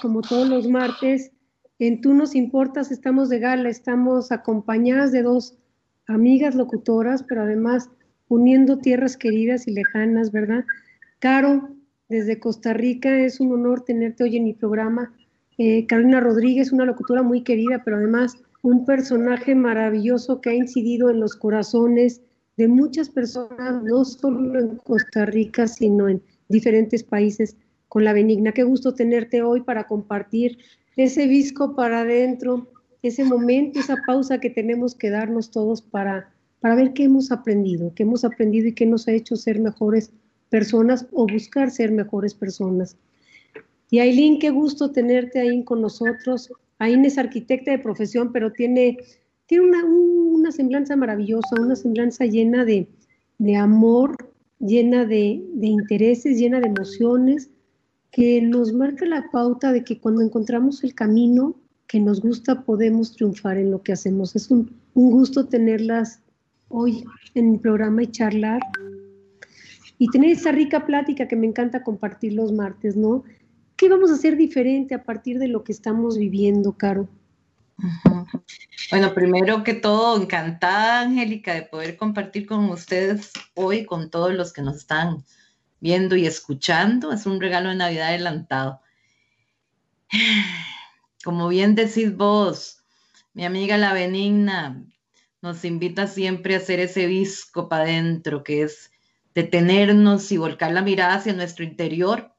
como todos los martes. En Tú nos importas, estamos de gala, estamos acompañadas de dos amigas locutoras, pero además uniendo tierras queridas y lejanas, ¿verdad? Caro, desde Costa Rica, es un honor tenerte hoy en mi programa. Eh, Carolina Rodríguez, una locutora muy querida, pero además un personaje maravilloso que ha incidido en los corazones de muchas personas, no solo en Costa Rica, sino en diferentes países con la benigna. Qué gusto tenerte hoy para compartir ese visco para adentro, ese momento, esa pausa que tenemos que darnos todos para, para ver qué hemos aprendido, qué hemos aprendido y qué nos ha hecho ser mejores personas o buscar ser mejores personas. Y Aileen, qué gusto tenerte ahí con nosotros. Aileen es arquitecta de profesión, pero tiene, tiene una, una semblanza maravillosa, una semblanza llena de, de amor, llena de, de intereses, llena de emociones, que nos marca la pauta de que cuando encontramos el camino que nos gusta podemos triunfar en lo que hacemos. Es un, gusto tenerlas hoy en el programa y charlar y tener esa rica plática que me encanta compartir los martes, ¿no? ¿Qué vamos a hacer diferente a partir de lo que estamos viviendo, Caro? Bueno, primero que todo, encantada, Angélica, de poder compartir con ustedes hoy, con todos los que nos están viendo y escuchando. Es un regalo de Navidad adelantado. Como bien decís vos, mi amiga la benigna nos invita siempre a hacer ese visco para adentro, que es detenernos y volcar la mirada hacia nuestro interior,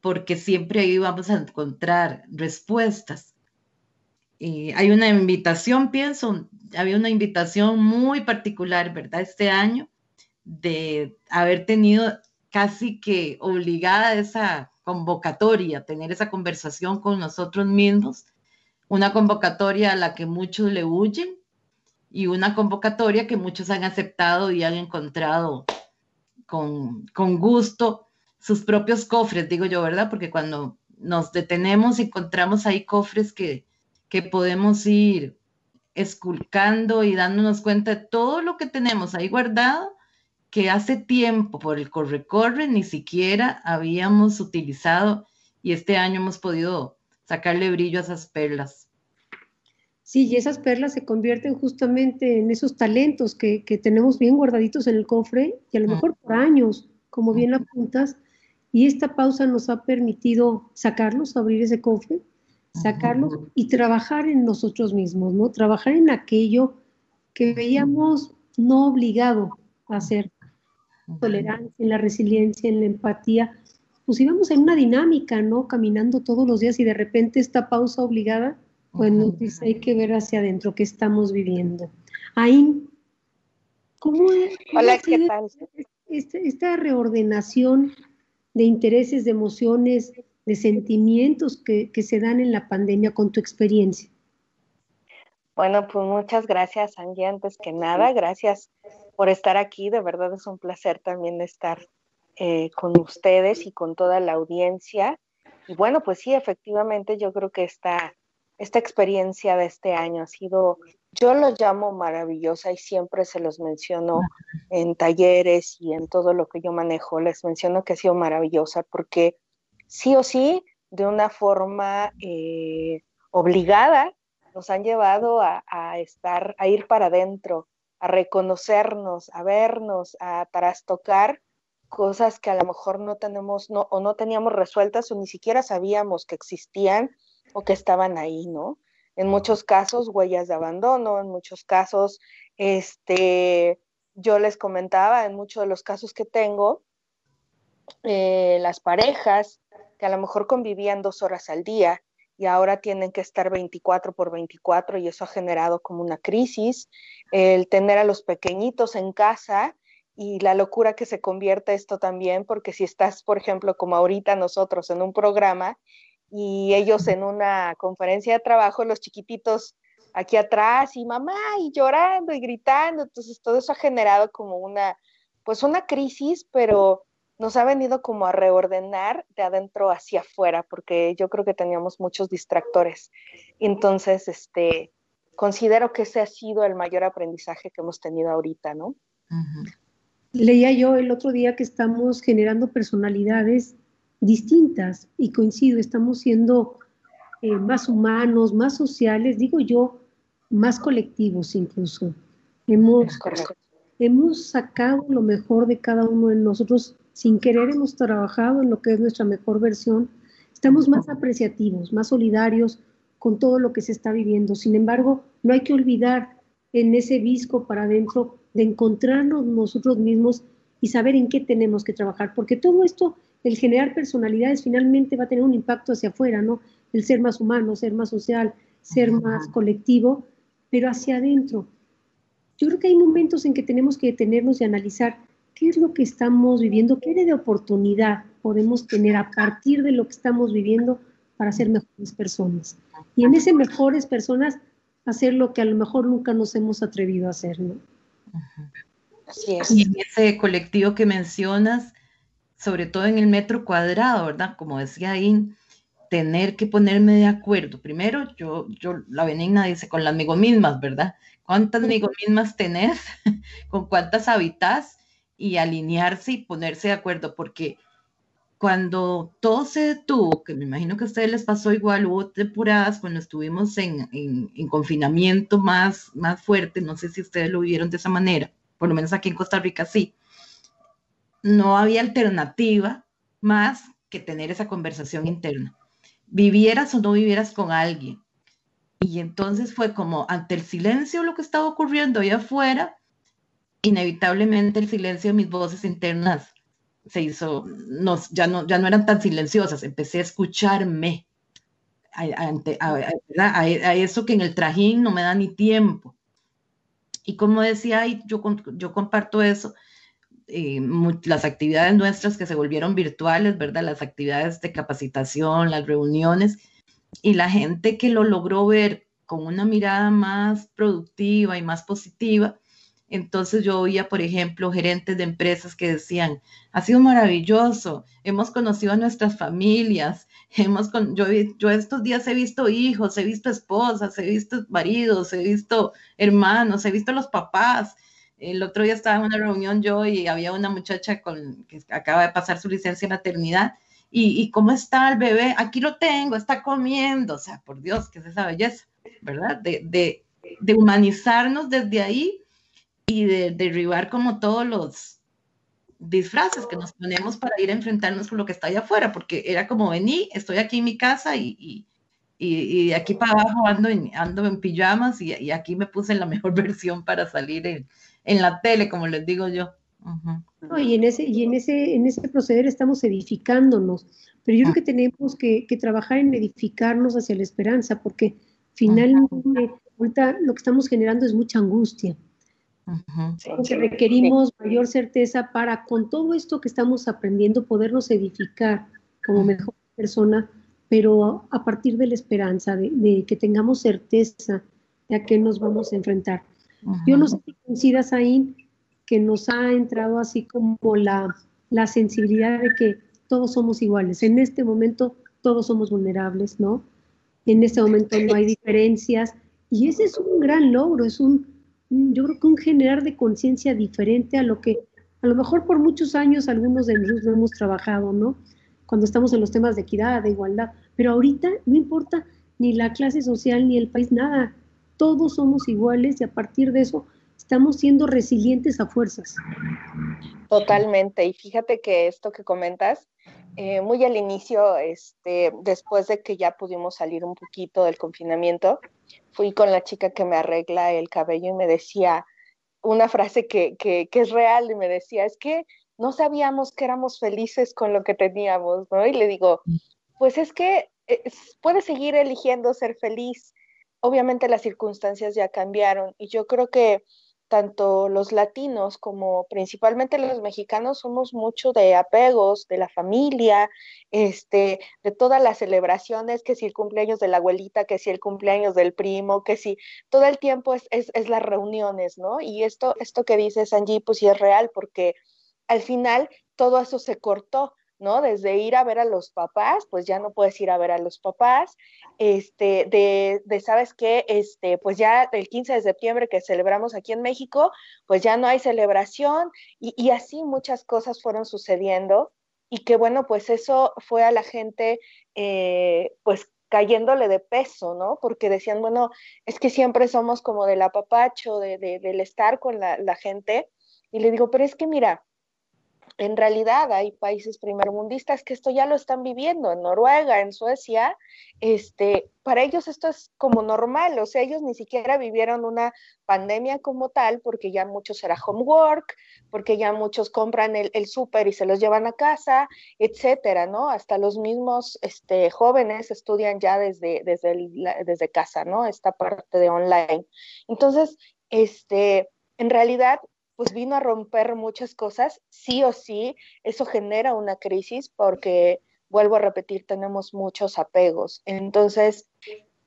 porque siempre ahí vamos a encontrar respuestas. Hay una invitación, pienso, había una invitación muy particular, ¿verdad? Este año, de haber tenido casi que obligada a esa convocatoria, tener esa conversación con nosotros mismos, una convocatoria a la que muchos le huyen y una convocatoria que muchos han aceptado y han encontrado con, con gusto sus propios cofres, digo yo, ¿verdad? Porque cuando nos detenemos encontramos ahí cofres que, que podemos ir esculcando y dándonos cuenta de todo lo que tenemos ahí guardado que hace tiempo por el corre-corre ni siquiera habíamos utilizado y este año hemos podido sacarle brillo a esas perlas. Sí, y esas perlas se convierten justamente en esos talentos que, tenemos bien guardaditos en el cofre y a lo mejor por años, como bien apuntas, y esta pausa nos ha permitido sacarlos, abrir ese cofre, sacarlos y trabajar en nosotros mismos, ¿no? Trabajar en aquello que veíamos no obligado a hacer, tolerancia, en la resiliencia, en la empatía, pues íbamos en una dinámica, ¿no? Caminando todos los días y de repente esta pausa obligada, pues nos dice hay que ver hacia adentro qué estamos viviendo. Ahí, ¿cómo, Hola, ¿qué tal? Esta, esta, reordenación de intereses, de emociones, de sentimientos que, que se dan en la pandemia con tu experiencia? Bueno, pues muchas gracias, Angie. Antes que nada, gracias por estar aquí. De verdad es un placer también estar eh, con ustedes y con toda la audiencia. Y bueno, pues sí, efectivamente yo creo que esta, esta experiencia de este año ha sido, yo lo llamo maravillosa y siempre se los menciono en talleres y en todo lo que yo manejo, les menciono que ha sido maravillosa porque sí o sí, de una forma eh, obligada, nos han llevado a, a, estar, a ir para adentro, a reconocernos, a vernos, a trastocar cosas que a lo mejor no tenemos no, o no teníamos resueltas o ni siquiera sabíamos que existían o que estaban ahí, ¿no? En muchos casos, huellas de abandono, en muchos casos, este, yo les comentaba, en muchos de los casos que tengo, eh, las parejas que a lo mejor convivían dos horas al día, y ahora tienen que estar 24 por 24 y eso ha generado como una crisis. El tener a los pequeñitos en casa y la locura que se convierte esto también, porque si estás, por ejemplo, como ahorita nosotros en un programa y ellos en una conferencia de trabajo, los chiquititos aquí atrás y mamá y llorando y gritando, entonces todo eso ha generado como una, pues una crisis, pero nos ha venido como a reordenar de adentro hacia afuera, porque yo creo que teníamos muchos distractores. Entonces, este, considero que ese ha sido el mayor aprendizaje que hemos tenido ahorita, ¿no? Leía yo el otro día que estamos generando personalidades distintas y coincido, estamos siendo eh, más humanos, más sociales, digo yo, más colectivos incluso. Hemos, hemos sacado lo mejor de cada uno de nosotros, sin querer hemos trabajado en lo que es nuestra mejor versión, estamos más apreciativos, más solidarios con todo lo que se está viviendo. Sin embargo, no hay que olvidar en ese visco para adentro de encontrarnos nosotros mismos y saber en qué tenemos que trabajar, porque todo esto, el generar personalidades, finalmente va a tener un impacto hacia afuera, ¿no? El ser más humano, ser más social, ser más colectivo, pero hacia adentro. Yo creo que hay momentos en que tenemos que detenernos y analizar qué es lo que estamos viviendo, qué de oportunidad podemos tener a partir de lo que estamos viviendo para ser mejores personas. Y en ese mejores personas, hacer lo que a lo mejor nunca nos hemos atrevido a hacer, ¿no? Así es. Y en ese colectivo que mencionas, sobre todo en el metro cuadrado, ¿verdad? Como decía ahí, tener que ponerme de acuerdo. Primero, yo, yo, la benigna dice, con las mismas, ¿verdad? ¿Cuántas mismas tenés? ¿Con cuántas habitas? Y alinearse y ponerse de acuerdo, porque cuando todo se detuvo, que me imagino que a ustedes les pasó igual, hubo temporadas cuando estuvimos en, en, confinamiento más, más fuerte, no sé si ustedes lo vivieron de esa manera, por lo menos aquí en Costa Rica sí, no había alternativa más que tener esa conversación interna. Vivieras o no vivieras con alguien. Y entonces fue como ante el silencio lo que estaba ocurriendo allá afuera, inevitablemente el silencio de mis voces internas se hizo, no, ya, no, ya no eran tan silenciosas, empecé a escucharme a, eso que en el trajín no me da ni tiempo. Y como decía, yo, yo comparto eso, eh, las actividades nuestras que se volvieron virtuales, ¿verdad? Las actividades de capacitación, las reuniones, y la gente que lo logró ver con una mirada más productiva y más positiva, entonces yo oía, por ejemplo, gerentes de empresas que decían, ha sido maravilloso, hemos conocido a nuestras familias, hemos yo, estos días he visto hijos, he visto esposas, he visto maridos, he visto hermanos, he visto los papás. El otro día estaba en una reunión yo y había una muchacha que acaba de pasar su licencia de maternidad y, y cómo está el bebé, aquí lo tengo, está comiendo, o sea, por Dios, ¿qué es esa belleza? ¿Verdad? De, de humanizarnos desde ahí y de derribar como todos los disfraces que nos ponemos para ir a enfrentarnos con lo que está allá afuera, porque era como vení, estoy aquí en mi casa y, y, y, de aquí para abajo ando en, ando en pijamas y, y, aquí me puse en la mejor versión para salir en, en la tele, como les digo yo. y en ese, y en ese, en ese proceder estamos edificándonos, pero yo creo que tenemos que, que trabajar en edificarnos hacia la esperanza, porque finalmente ahorita lo que estamos generando es mucha angustia requerimos mayor certeza para con todo esto que estamos aprendiendo podernos edificar como mejor persona, pero a partir de la esperanza, de, que tengamos certeza de a qué nos vamos a enfrentar. Yo no sé si coincidas ahí que nos ha entrado así como la, la sensibilidad de que todos somos iguales. En este momento todos somos vulnerables, ¿no? En este momento no hay diferencias y ese es un gran logro, es un, yo creo que un generar de conciencia diferente a lo que a lo mejor por muchos años algunos de nosotros hemos trabajado, ¿no? Cuando estamos en los temas de equidad, de igualdad, pero ahorita no importa ni la clase social ni el país, nada, todos somos iguales y a partir de eso estamos siendo resilientes a fuerzas. Totalmente, y fíjate que esto que comentas, eh, muy al inicio, este, después de que ya pudimos salir un poquito del confinamiento, fui con la chica que me arregla el cabello y me decía una frase que, que, que es real y me decía, es que no sabíamos que éramos felices con lo que teníamos, ¿no? Y le digo, pues es que eh, puedes seguir eligiendo ser feliz. Obviamente las circunstancias ya cambiaron y yo creo que tanto los latinos como principalmente los mexicanos somos mucho de apegos, de la familia, este, de todas las celebraciones, que si el cumpleaños de la abuelita, que si el cumpleaños del primo, que si todo el tiempo es, es, las reuniones, ¿no? Y esto, esto que dice Sanji, pues sí es real, porque al final todo eso se cortó. ¿No? Desde ir a ver a los papás, pues ya no puedes ir a ver a los papás, este, de, de, ¿sabes qué? Este, pues ya el 15 de septiembre que celebramos aquí en México, pues ya no hay celebración y, y así muchas cosas fueron sucediendo y que bueno, pues eso fue a la gente eh, pues cayéndole de peso, ¿no? Porque decían, bueno, es que siempre somos como del apapacho, de, del estar con la, la gente. Y le digo, pero es que mira, en realidad hay países primermundistas que esto ya lo están viviendo, en Noruega, en Suecia, este, para ellos esto es como normal, o sea, ellos ni siquiera vivieron una pandemia como tal, porque ya muchos era homework, porque ya muchos compran el, el súper y se los llevan a casa, etcétera, ¿no? Hasta los mismos este, jóvenes estudian ya desde, desde, desde casa, ¿no? Esta parte de online. Entonces, este, en realidad pues vino a romper muchas cosas, sí o sí, eso genera una crisis porque, vuelvo a repetir, tenemos muchos apegos. Entonces,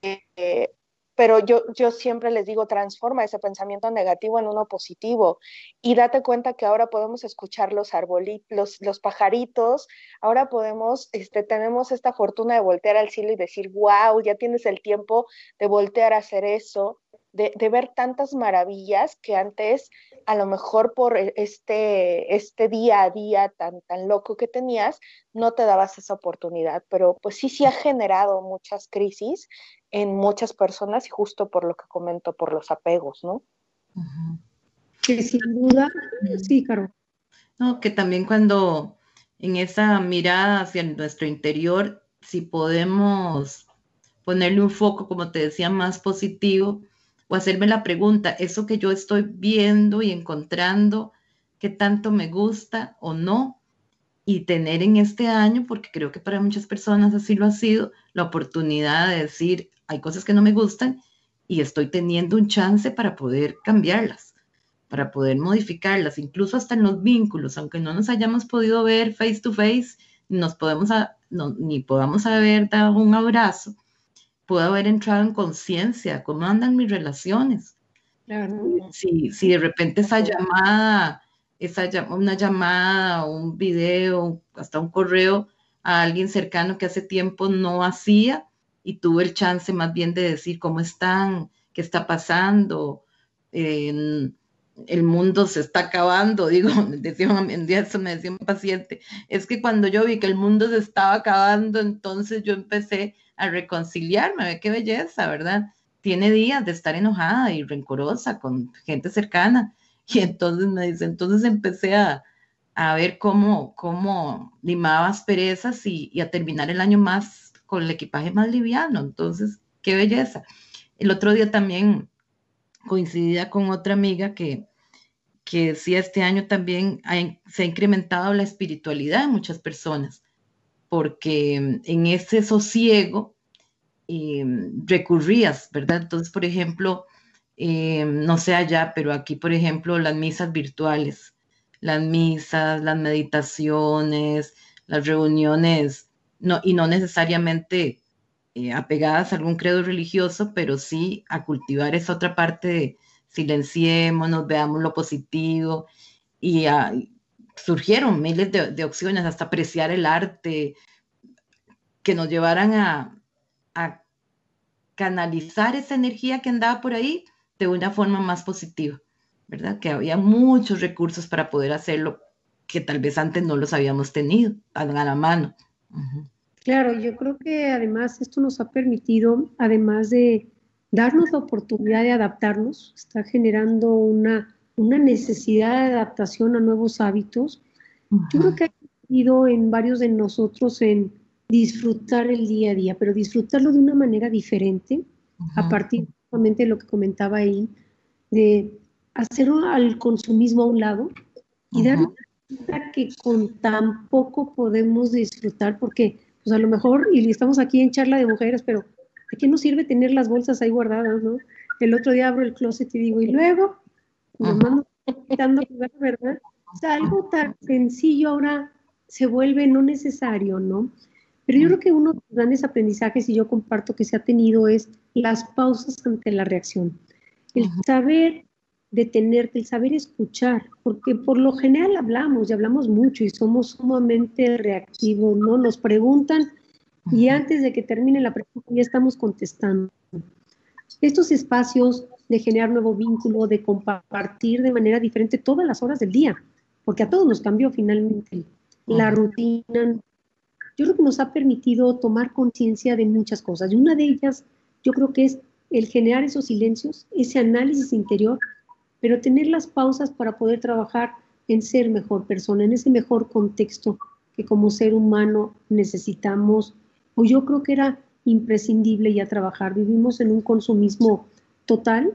eh, pero yo, yo siempre les digo, transforma ese pensamiento negativo en uno positivo y date cuenta que ahora podemos escuchar los arbolitos, los, pajaritos, ahora podemos, este, tenemos esta fortuna de voltear al cielo y decir, wow, ya tienes el tiempo de voltear a hacer eso, de, de ver tantas maravillas que antes a lo mejor por e, este, este día a día tan, tan loco que tenías, no te dabas esa oportunidad, pero pues sí, sí ha generado muchas crisis en muchas personas y justo por lo que comento, por los apegos, ¿no? Que sin duda, sí, Caro. No, que también cuando en esa mirada hacia nuestro interior, si podemos ponerle un foco, como te decía, más positivo, o hacerme la pregunta, eso que yo estoy viendo y encontrando, qué tanto me gusta o no, y tener en este año, porque creo que para muchas personas así lo ha sido, la oportunidad de decir, hay cosas que no me gustan y estoy teniendo un chance para poder cambiarlas, para poder modificarlas, incluso hasta en los vínculos, aunque no nos hayamos podido ver face to face, nos podemos ni podamos haber dado un abrazo, puedo haber entrado en conciencia, cómo andan mis relaciones. Si, si de repente esa llamada, esa una llamada, un video, hasta un correo a alguien cercano que hace tiempo no hacía y tuve el chance más bien de decir cómo están, qué está pasando, el mundo se está acabando, digo, decía un día eso me decía un paciente, es que cuando yo vi que el mundo se estaba acabando, entonces yo empecé a reconciliarme, qué belleza, ¿verdad? Tiene días de estar enojada y rencorosa con gente cercana. Y entonces me dice, entonces empecé a, ver cómo, cómo limaba asperezas y, a terminar el año más con el equipaje más liviano. Entonces, qué belleza. El otro día también coincidía con otra amiga que, que decía este año también se ha incrementado la espiritualidad de muchas personas porque mm, en ese sosiego eh, recurrías, ¿verdad? Entonces, por ejemplo, eh, no sé allá, pero aquí, por ejemplo, las misas virtuales, las misas, las meditaciones, las reuniones, no, y no necesariamente eh, apegadas a algún credo religioso, pero sí a cultivar esa otra parte de silenciémonos, veamos lo positivo y a, surgieron miles de, opciones, hasta apreciar el arte, que nos llevaran a, canalizar esa energía que andaba por ahí de una forma más positiva, ¿verdad? Que había muchos recursos para poder hacerlo que tal vez antes no los habíamos tenido a la mano. Claro, yo creo que además esto nos ha permitido, además de darnos la oportunidad de adaptarnos, está generando una una necesidad de adaptación a nuevos hábitos. Yo creo que ha ido en varios de nosotros en disfrutar el día a día, pero disfrutarlo de una manera diferente, a partir de lo que comentaba ahí, de hacer al consumismo a un lado y dar cuenta que con tan poco podemos disfrutar, porque pues a lo mejor, y estamos aquí en charla de mujeres, pero ¿a qué nos sirve tener las bolsas ahí guardadas, no? El otro día abro el closet y digo, y luego, nos ¿verdad? O sea, algo tan sencillo ahora se vuelve no necesario, ¿no? Pero yo creo que uno de los grandes aprendizajes, y yo comparto que se ha tenido, es las pausas ante la reacción. El saber detenerte, el saber escuchar, porque por lo general hablamos y hablamos mucho y somos sumamente reactivos, ¿no? Nos preguntan y antes de que termine la pregunta ya estamos contestando. Estos espacios de generar nuevo vínculo, de compartir de manera diferente todas las horas del día, porque a todos nos cambió finalmente la rutina. Yo creo que nos ha permitido tomar conciencia de muchas cosas. Y una de ellas, yo creo que es el generar esos silencios, ese análisis interior, pero tener las pausas para poder trabajar en ser mejor persona, en ese mejor contexto que como ser humano necesitamos, o yo creo que era imprescindible ya trabajar. Vivimos en un consumismo total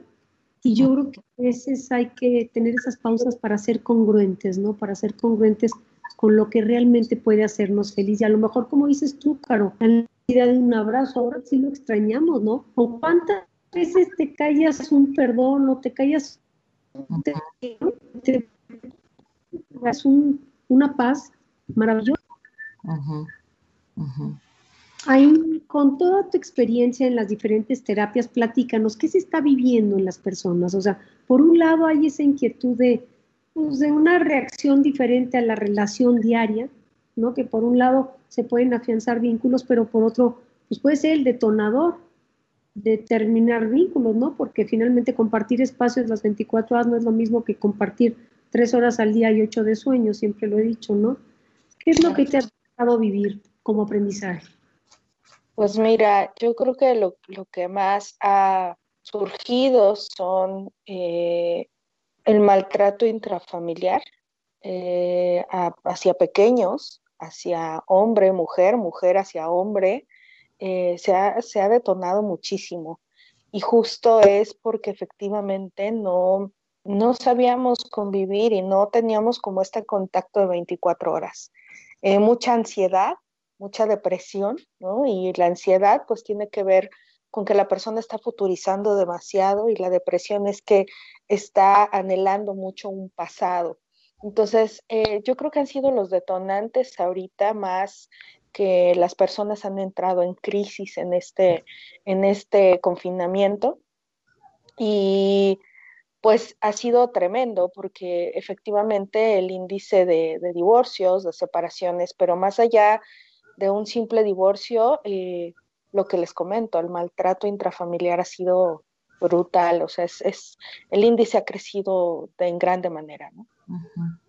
y yo creo que a veces hay que tener esas pausas para ser congruentes, ¿no? Para ser congruentes con lo que realmente puede hacernos feliz. Y a lo mejor, como dices tú, Caro, la vida de un abrazo, ahora sí lo extrañamos, ¿no? ¿O cuántas veces te callas un perdón o te callas te, das una paz maravillosa? Ahí, con toda tu experiencia en las diferentes terapias, platícanos, ¿qué se está viviendo en las personas? O sea, por un lado hay esa inquietud de, pues, de una reacción diferente a la relación diaria, ¿no? Que por un lado se pueden afianzar vínculos, pero por otro, pues puede ser el detonador de terminar vínculos, ¿no? Porque finalmente compartir espacios las 24 horas no es lo mismo que compartir tres horas al día y ocho de sueño, siempre lo he dicho, ¿no? ¿Qué es lo que te ha dejado vivir como aprendizaje? Pues mira, yo creo que lo, que más ha surgido son eh, el maltrato intrafamiliar eh, hacia pequeños, hacia hombre, mujer, mujer hacia hombre, eh, se, ha, se, ha, detonado muchísimo. Y justo es porque efectivamente no, no sabíamos convivir y no teníamos como este contacto de 24 horas. mucha ansiedad, mucha depresión, ¿no? Y la ansiedad pues tiene que ver con que la persona está futurizando demasiado y la depresión es que está anhelando mucho un pasado. Entonces, eh, yo creo que han sido los detonantes ahorita más que las personas han entrado en crisis en este, en este confinamiento. Y pues ha sido tremendo porque efectivamente el índice de, de divorcios, de separaciones, pero más allá de un simple divorcio, eh, lo que les comento, el maltrato intrafamiliar ha sido brutal, o sea, es, el índice ha crecido de, en grande manera, ¿no?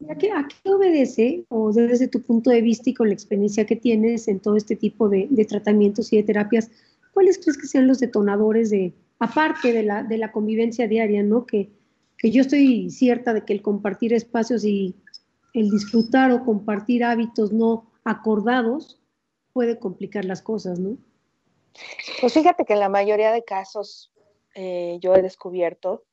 ¿A, qué, obedece, o desde tu punto de vista y con la experiencia que tienes en todo este tipo de, tratamientos y de terapias, cuáles crees que sean los detonadores de, aparte de la, de la convivencia diaria, ¿no? Que, que yo estoy cierta de que el compartir espacios y el disfrutar o compartir hábitos no acordados puede complicar las cosas, ¿no? Pues fíjate que en la mayoría de casos eh, yo he descubierto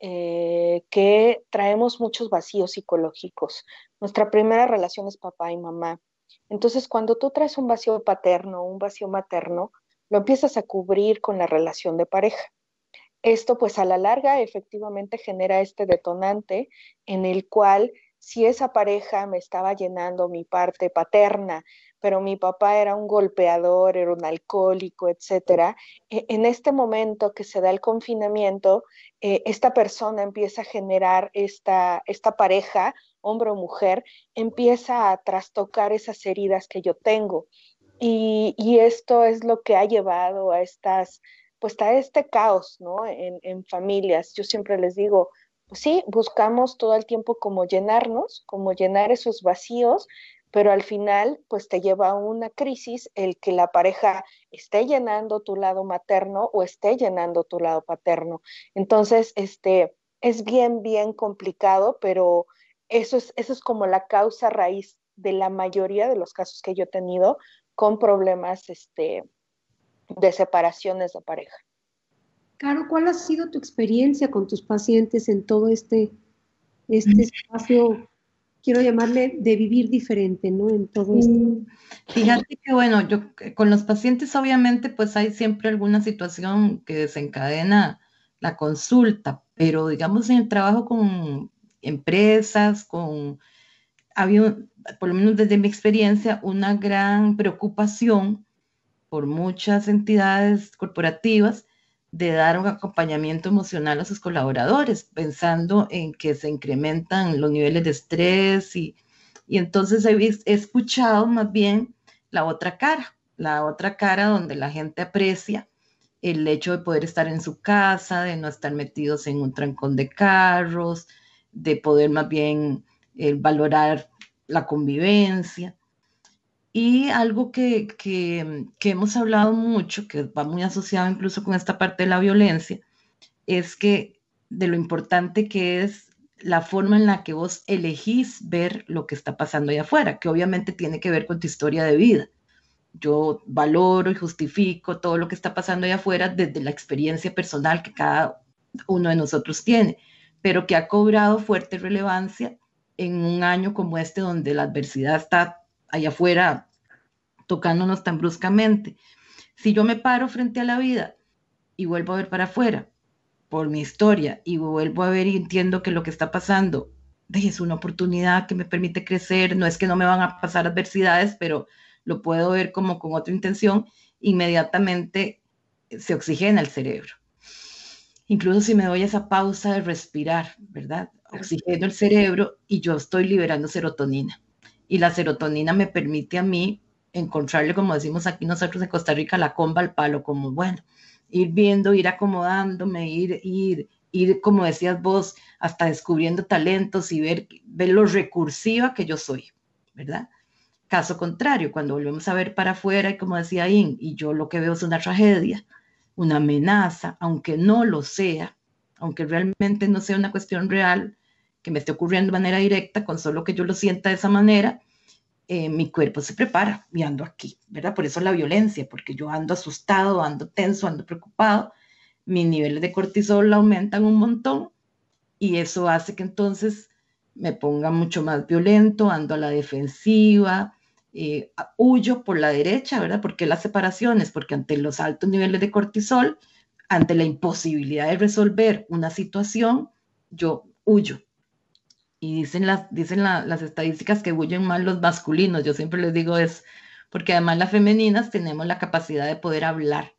eh, que traemos muchos vacíos psicológicos. Nuestra primera relación es papá y mamá. Entonces, cuando tú traes un vacío paterno, un vacío materno, lo empiezas a cubrir con la relación de pareja. Esto, pues a la larga, efectivamente genera este detonante en el cual si esa pareja me estaba llenando mi parte paterna, pero mi papá era un golpeador, era un alcohólico, etcétera. E, en este momento que se da el confinamiento, eh, esta persona empieza a generar esta, esta pareja, hombre o mujer, empieza a trastocar esas heridas que yo tengo. Y, esto es lo que ha llevado a estas, pues a este caos, ¿no? En, en familias. Yo siempre les digo, sí, buscamos todo el tiempo como llenarnos, como llenar esos vacíos, pero al final pues te lleva a una crisis el que la pareja esté llenando tu lado materno o esté llenando tu lado paterno. Entonces, este es bien bien complicado, pero eso es eso es como la causa raíz de la mayoría de los casos que yo he tenido con problemas este de separaciones de pareja. Caro, ¿cuál ha sido tu experiencia con tus pacientes en todo este, este espacio quiero llamarle de vivir diferente, ¿no? En todo esto. Fíjate que, bueno, yo con los pacientes obviamente pues hay siempre alguna situación que desencadena la consulta, pero digamos en el trabajo con empresas, con, había, por lo menos desde mi experiencia, una gran preocupación por muchas entidades corporativas de dar un acompañamiento emocional a sus colaboradores, pensando en que se incrementan los niveles de estrés y, y entonces he, escuchado más bien la otra cara, la otra cara donde la gente aprecia el hecho de poder estar en su casa, de no estar metidos en un trancón de carros, de poder más bien eh, valorar la convivencia. Y algo que, que, hemos hablado mucho, que va muy asociado incluso con esta parte de la violencia, es que de lo importante que es la forma en la que vos elegís ver lo que está pasando allá afuera, que obviamente tiene que ver con tu historia de vida. Yo valoro y justifico todo lo que está pasando allá afuera desde la experiencia personal que cada uno de nosotros tiene, pero que ha cobrado fuerte relevancia en un año como este donde la adversidad está allá afuera tocándonos tan bruscamente. Si yo me paro frente a la vida y vuelvo a ver para afuera por mi historia y vuelvo a ver y entiendo que lo que está pasando es una oportunidad que me permite crecer, no es que no me van a pasar adversidades, pero lo puedo ver como con otra intención, inmediatamente se oxigena el cerebro. Incluso si me doy esa pausa de respirar, ¿verdad? Oxigeno el cerebro y yo estoy liberando serotonina. Y la serotonina me permite a mí encontrarle, como decimos aquí nosotros en Costa Rica, la comba al palo, como bueno, ir viendo, ir acomodándome, ir, ir, ir, como decías vos, hasta descubriendo talentos y ver, ver lo recursiva que yo soy, ¿verdad? Caso contrario, cuando volvemos a ver para afuera, y como decía In, y yo lo que veo es una tragedia, una amenaza, aunque no lo sea, aunque realmente no sea una cuestión real que me esté ocurriendo de manera directa, con solo que yo lo sienta de esa manera, eh, mi cuerpo se prepara y ando aquí, ¿verdad? Por eso la violencia, porque yo ando asustado, ando tenso, ando preocupado, mis niveles de cortisol aumentan un montón y eso hace que entonces me ponga mucho más violento, ando a la defensiva, eh, huyo por la derecha, ¿verdad? Porque las separaciones, porque ante los altos niveles de cortisol, ante la imposibilidad de resolver una situación, yo huyo, y dicen las, dicen las estadísticas que huyen más los masculinos, yo siempre les digo es porque además las femeninas tenemos la capacidad de poder hablar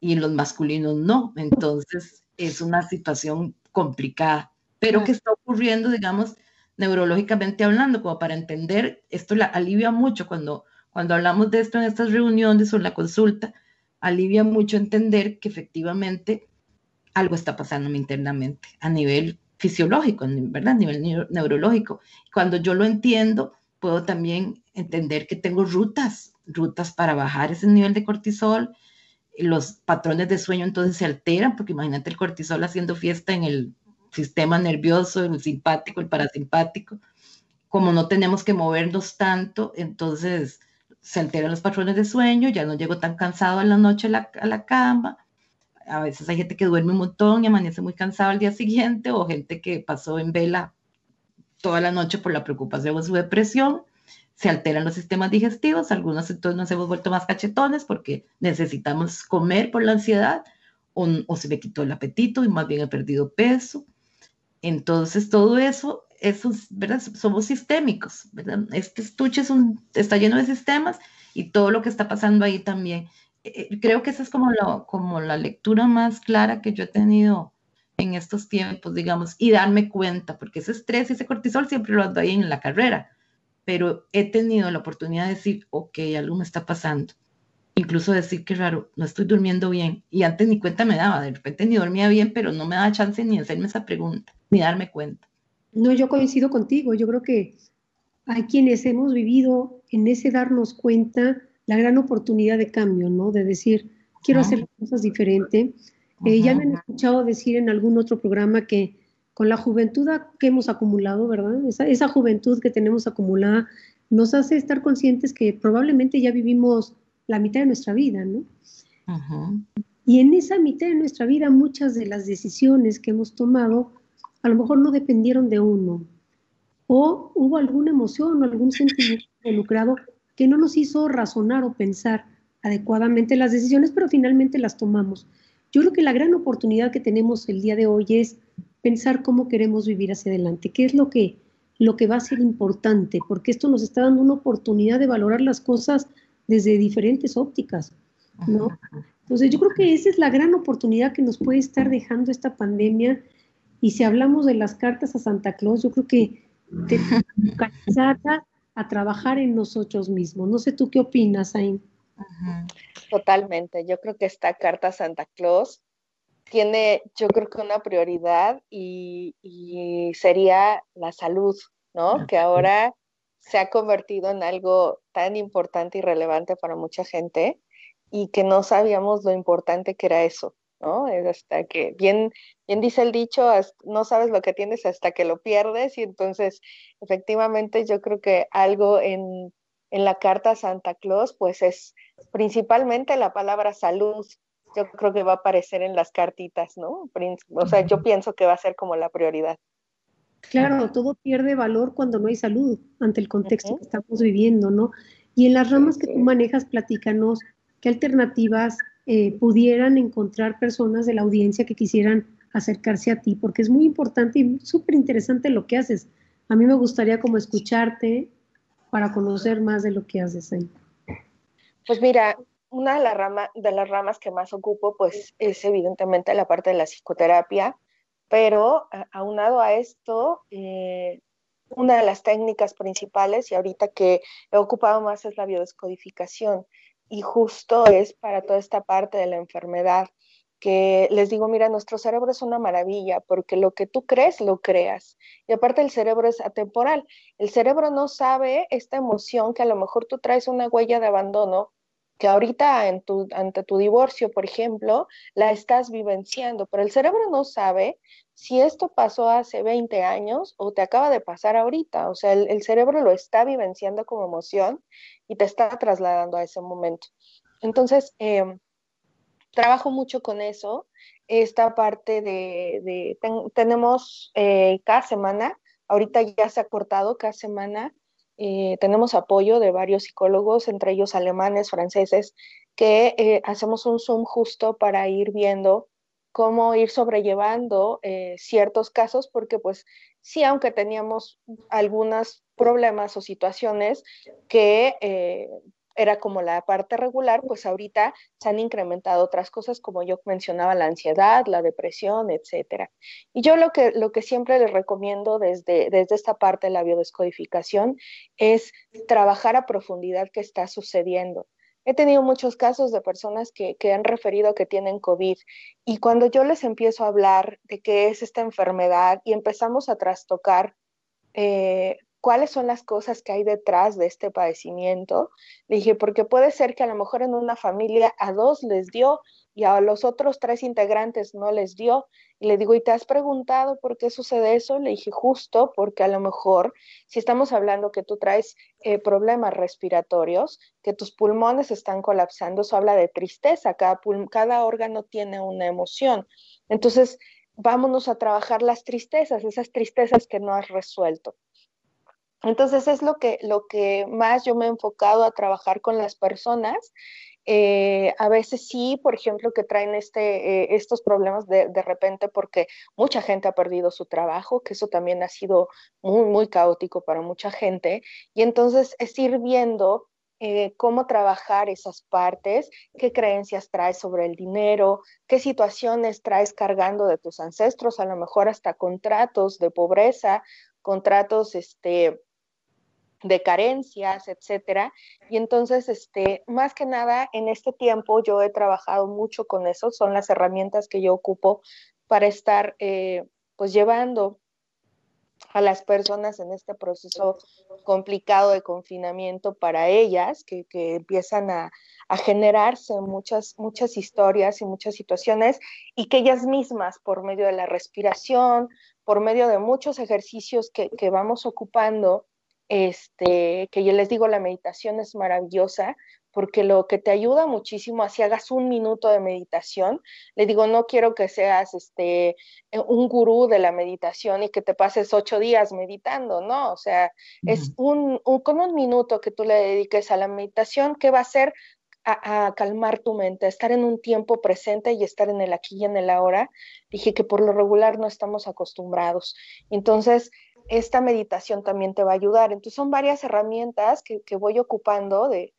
y los masculinos no, entonces es una situación complicada, pero que está ocurriendo, digamos, neurológicamente hablando, como para entender, esto la alivia mucho cuando, cuando hablamos de esto en estas reuniones o en la consulta, alivia mucho entender que efectivamente algo está pasando internamente a nivel fisiológico, ¿verdad? A nivel neurológico. Cuando yo lo entiendo, puedo también entender que tengo rutas, rutas para bajar ese nivel de cortisol. Los patrones de sueño entonces se alteran, porque imagínate el cortisol haciendo fiesta en el sistema nervioso, el simpático, el parasimpático. Como no tenemos que movernos tanto, entonces se alteran los patrones de sueño, ya no llego tan cansado a la noche a la cama, a veces hay gente que duerme un montón y amanece muy cansado al día siguiente, o gente que pasó en vela toda la noche por la preocupación o su depresión. Se alteran los sistemas digestivos, algunos entonces nos hemos vuelto más cachetones porque necesitamos comer por la ansiedad, o, o se me quitó el apetito y más bien he perdido peso. Entonces, todo eso, eso ¿verdad? Somos sistémicos, ¿verdad? Este estuche es un, está lleno de sistemas y todo lo que está pasando ahí también creo que esa es como la, como la lectura más clara que yo he tenido en estos tiempos, digamos, y darme cuenta, porque ese estrés y ese cortisol siempre lo ahí en la carrera, pero he tenido la oportunidad de decir, ok, algo me está pasando. Incluso decir que raro, no estoy durmiendo bien. Y antes ni cuenta me daba, de repente ni dormía bien, pero no me daba chance ni hacerme esa pregunta, ni darme cuenta. No, yo coincido contigo. Yo creo que hay quienes hemos vivido en ese darnos cuenta la gran oportunidad de cambio, ¿no? De decir, quiero hacer cosas diferentes. Eh, ya me han escuchado decir en algún otro programa que con la juventud que hemos acumulado, ¿verdad? Esa, esa juventud que tenemos acumulada nos hace estar conscientes que probablemente ya vivimos la mitad de nuestra vida, ¿no? Y en esa mitad de nuestra vida muchas de las decisiones que hemos tomado a lo mejor no dependieron de uno, o hubo alguna emoción o algún sentimiento involucrado que no nos hizo razonar o pensar adecuadamente las decisiones, pero finalmente las tomamos. Yo creo que la gran oportunidad que tenemos el día de hoy es pensar cómo queremos vivir hacia adelante, qué es lo que, lo que va a ser importante, porque esto nos está dando una oportunidad de valorar las cosas desde diferentes ópticas, ¿no? Entonces yo creo que esa es la gran oportunidad que nos puede estar dejando esta pandemia. Y si hablamos de las cartas a Santa Claus, yo creo que a trabajar en nosotros mismos. No sé tú qué opinas, Ain. Totalmente. Yo creo que esta carta Santa Claus tiene, yo creo que una prioridad y, sería la salud, ¿no? Que ahora se ha convertido en algo tan importante y relevante para mucha gente y que no sabíamos lo importante que era eso, ¿no? Hasta que, bien, bien dice el dicho, no sabes lo que tienes hasta que lo pierdes y entonces efectivamente yo creo que algo en, en la carta Santa Claus pues es principalmente la palabra salud. Yo creo que va a aparecer en las cartitas, ¿no? O sea, yo pienso que va a ser como la prioridad. Claro, todo pierde valor cuando no hay salud ante el contexto que estamos viviendo, ¿no? Y en las ramas que tú manejas, platícanos qué alternativas eh, pudieran encontrar personas de la audiencia que quisieran acercarse a ti, porque es muy importante y súper interesante lo que haces. A mí me gustaría como escucharte para conocer más de lo que haces ahí. Pues mira, una de, la de las ramas que más ocupo, pues es evidentemente la parte de la psicoterapia, pero aunado a esto, eh, una de las técnicas principales y ahorita que he ocupado más es la biodescodificación y justo es para toda esta parte de la enfermedad que les digo, mira, nuestro cerebro es una maravilla porque lo que tú crees, lo creas. Y aparte el cerebro es atemporal. El cerebro no sabe esta emoción que a lo mejor tú traes una huella de abandono que ahorita en tu, ante tu divorcio, por ejemplo, la estás vivenciando, pero el cerebro no sabe si esto pasó hace 20 años o te acaba de pasar ahorita. O sea, el, cerebro lo está vivenciando como emoción y te está trasladando a ese momento. Entonces, em, trabajo mucho con eso. Esta parte de, tenemos eh, cada semana, ahorita ya se ha cortado cada semana, eh, tenemos apoyo de varios psicólogos, entre ellos alemanes, franceses, que eh, hacemos un Zoom justo para ir viendo cómo ir sobrellevando eh, ciertos casos, porque pues sí, aunque teníamos algunos problemas o situaciones que era como la parte regular, pues ahorita se han incrementado otras cosas, como yo mencionaba, la ansiedad, la depresión, etcétera. Y yo lo que, lo que siempre les recomiendo desde, desde esta parte de la biodescodificación es trabajar a profundidad qué está sucediendo. He tenido muchos casos de personas que, que, han referido que tienen COVID y cuando yo les empiezo a hablar de qué es esta enfermedad y empezamos a trastocar eh, cuáles son las cosas que hay detrás de este padecimiento. Le dije, porque puede ser que a lo mejor en una familia a dos les dio y a los otros tres integrantes no les dio. Y le digo, ¿y te has preguntado por qué sucede eso? Le dije, justo porque a lo mejor, si estamos hablando que tú traes eh, problemas respiratorios, que tus pulmones están colapsando, eso habla de tristeza, cada, cada órgano tiene una emoción. Entonces, vámonos a trabajar las tristezas, esas tristezas que no has resuelto. Entonces es lo que, lo que más yo me he enfocado a trabajar con las personas. Eh, a veces sí, por ejemplo, que traen este, eh, estos problemas de, de, repente porque mucha gente ha perdido su trabajo, que eso también ha sido muy, muy caótico para mucha gente. Y entonces es ir viendo eh, cómo trabajar esas partes, qué creencias traes sobre el dinero, qué situaciones traes cargando de tus ancestros, a lo mejor hasta contratos de pobreza, contratos este, de carencias, etcétera. Y entonces, este, más que nada, en este tiempo yo he trabajado mucho con eso, son las herramientas que yo ocupo para estar, eh, pues, llevando a las personas en este proceso complicado de confinamiento para ellas, que, que empiezan a, a, generarse muchas, muchas historias y muchas situaciones, y que ellas mismas, por medio de la respiración, por medio de muchos ejercicios que, que vamos ocupando, este, que yo les digo, la meditación es maravillosa porque lo que te ayuda muchísimo, si hagas un minuto de meditación, le digo, no quiero que seas este, eh, un gurú de la meditación y que te pases ocho días meditando, ¿no? O sea, es un, con un minuto que tú le dediques a la meditación, ¿qué va a hacer? A, a, calmar tu mente, a estar en un tiempo presente y estar en el aquí y en el ahora. Dije que por lo regular no estamos acostumbrados. Entonces, esta meditación también te va a ayudar. Entonces son varias herramientas que, voy ocupando de,